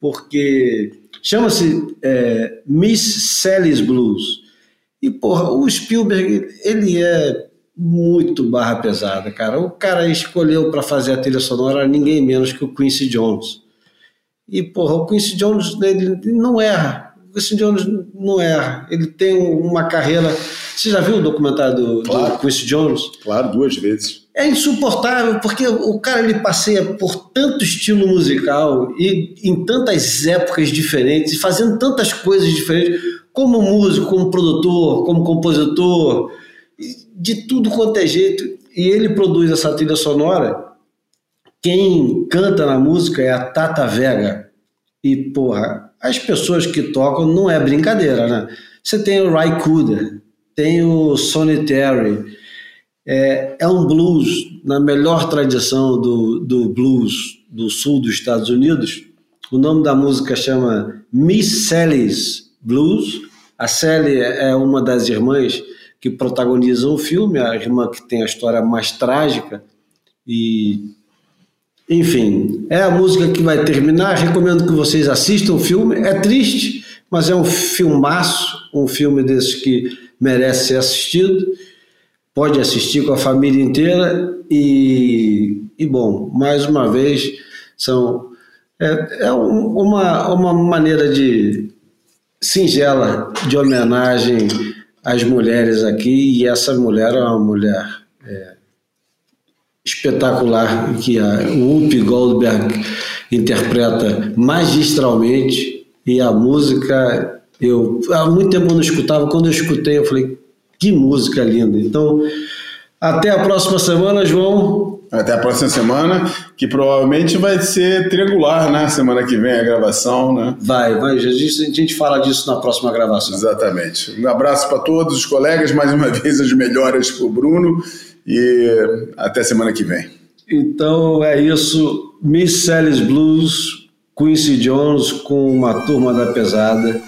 Speaker 1: porque chama-se é, Miss Sally's Blues. E, porra, o Spielberg, ele é muito barra pesada, cara. O cara escolheu para fazer a trilha sonora ninguém menos que o Quincy Jones. E, porra, o Quincy Jones ele não erra Quincy Jones não erra. Ele tem uma carreira Você já viu o documentário do,
Speaker 3: Claro.
Speaker 1: do Quincy Jones?
Speaker 3: Claro, duas vezes.
Speaker 1: É insuportável, porque o cara ele passeia por tanto estilo musical e em tantas épocas diferentes, e fazendo tantas coisas diferentes, como músico, como produtor, como compositor, de tudo quanto é jeito. E ele produz essa trilha sonora. Quem canta na música é a Tata Vega. E, porra, as pessoas que tocam não é brincadeira, né? Você tem o Ray Cooder, tem o Sonny Terry, é, é um blues na melhor tradição do, do blues do sul dos Estados Unidos. O nome da música chama Miss Sally's Blues. A Sally é uma das irmãs que protagonizam o filme, a irmã que tem a história mais trágica. E, enfim, é a música que vai terminar. Recomendo que vocês assistam o filme. É triste, mas é um filmaço, um filme desses que merece ser assistido pode assistir com a família inteira e, e bom, mais uma vez, são, é, é um- uma, uma maneira de singela de homenagem às mulheres aqui e essa mulher é uma mulher é, espetacular que a Whoopi Goldberg interpreta magistralmente e a música eu há muito tempo eu não escutava quando eu escutei eu falei que música linda então até a próxima semana João
Speaker 3: Até a próxima semana, que provavelmente vai ser triangular, né? Semana que vem a gravação, né?
Speaker 1: vai vai a gente, a gente fala disso na próxima gravação
Speaker 3: Exatamente. Um abraço para todos os colegas, mais uma (laughs) vez as melhoras para o Bruno e até semana que vem.
Speaker 1: Então é isso, Miss Sally's Blues, Quincy Jones com uma turma da pesada.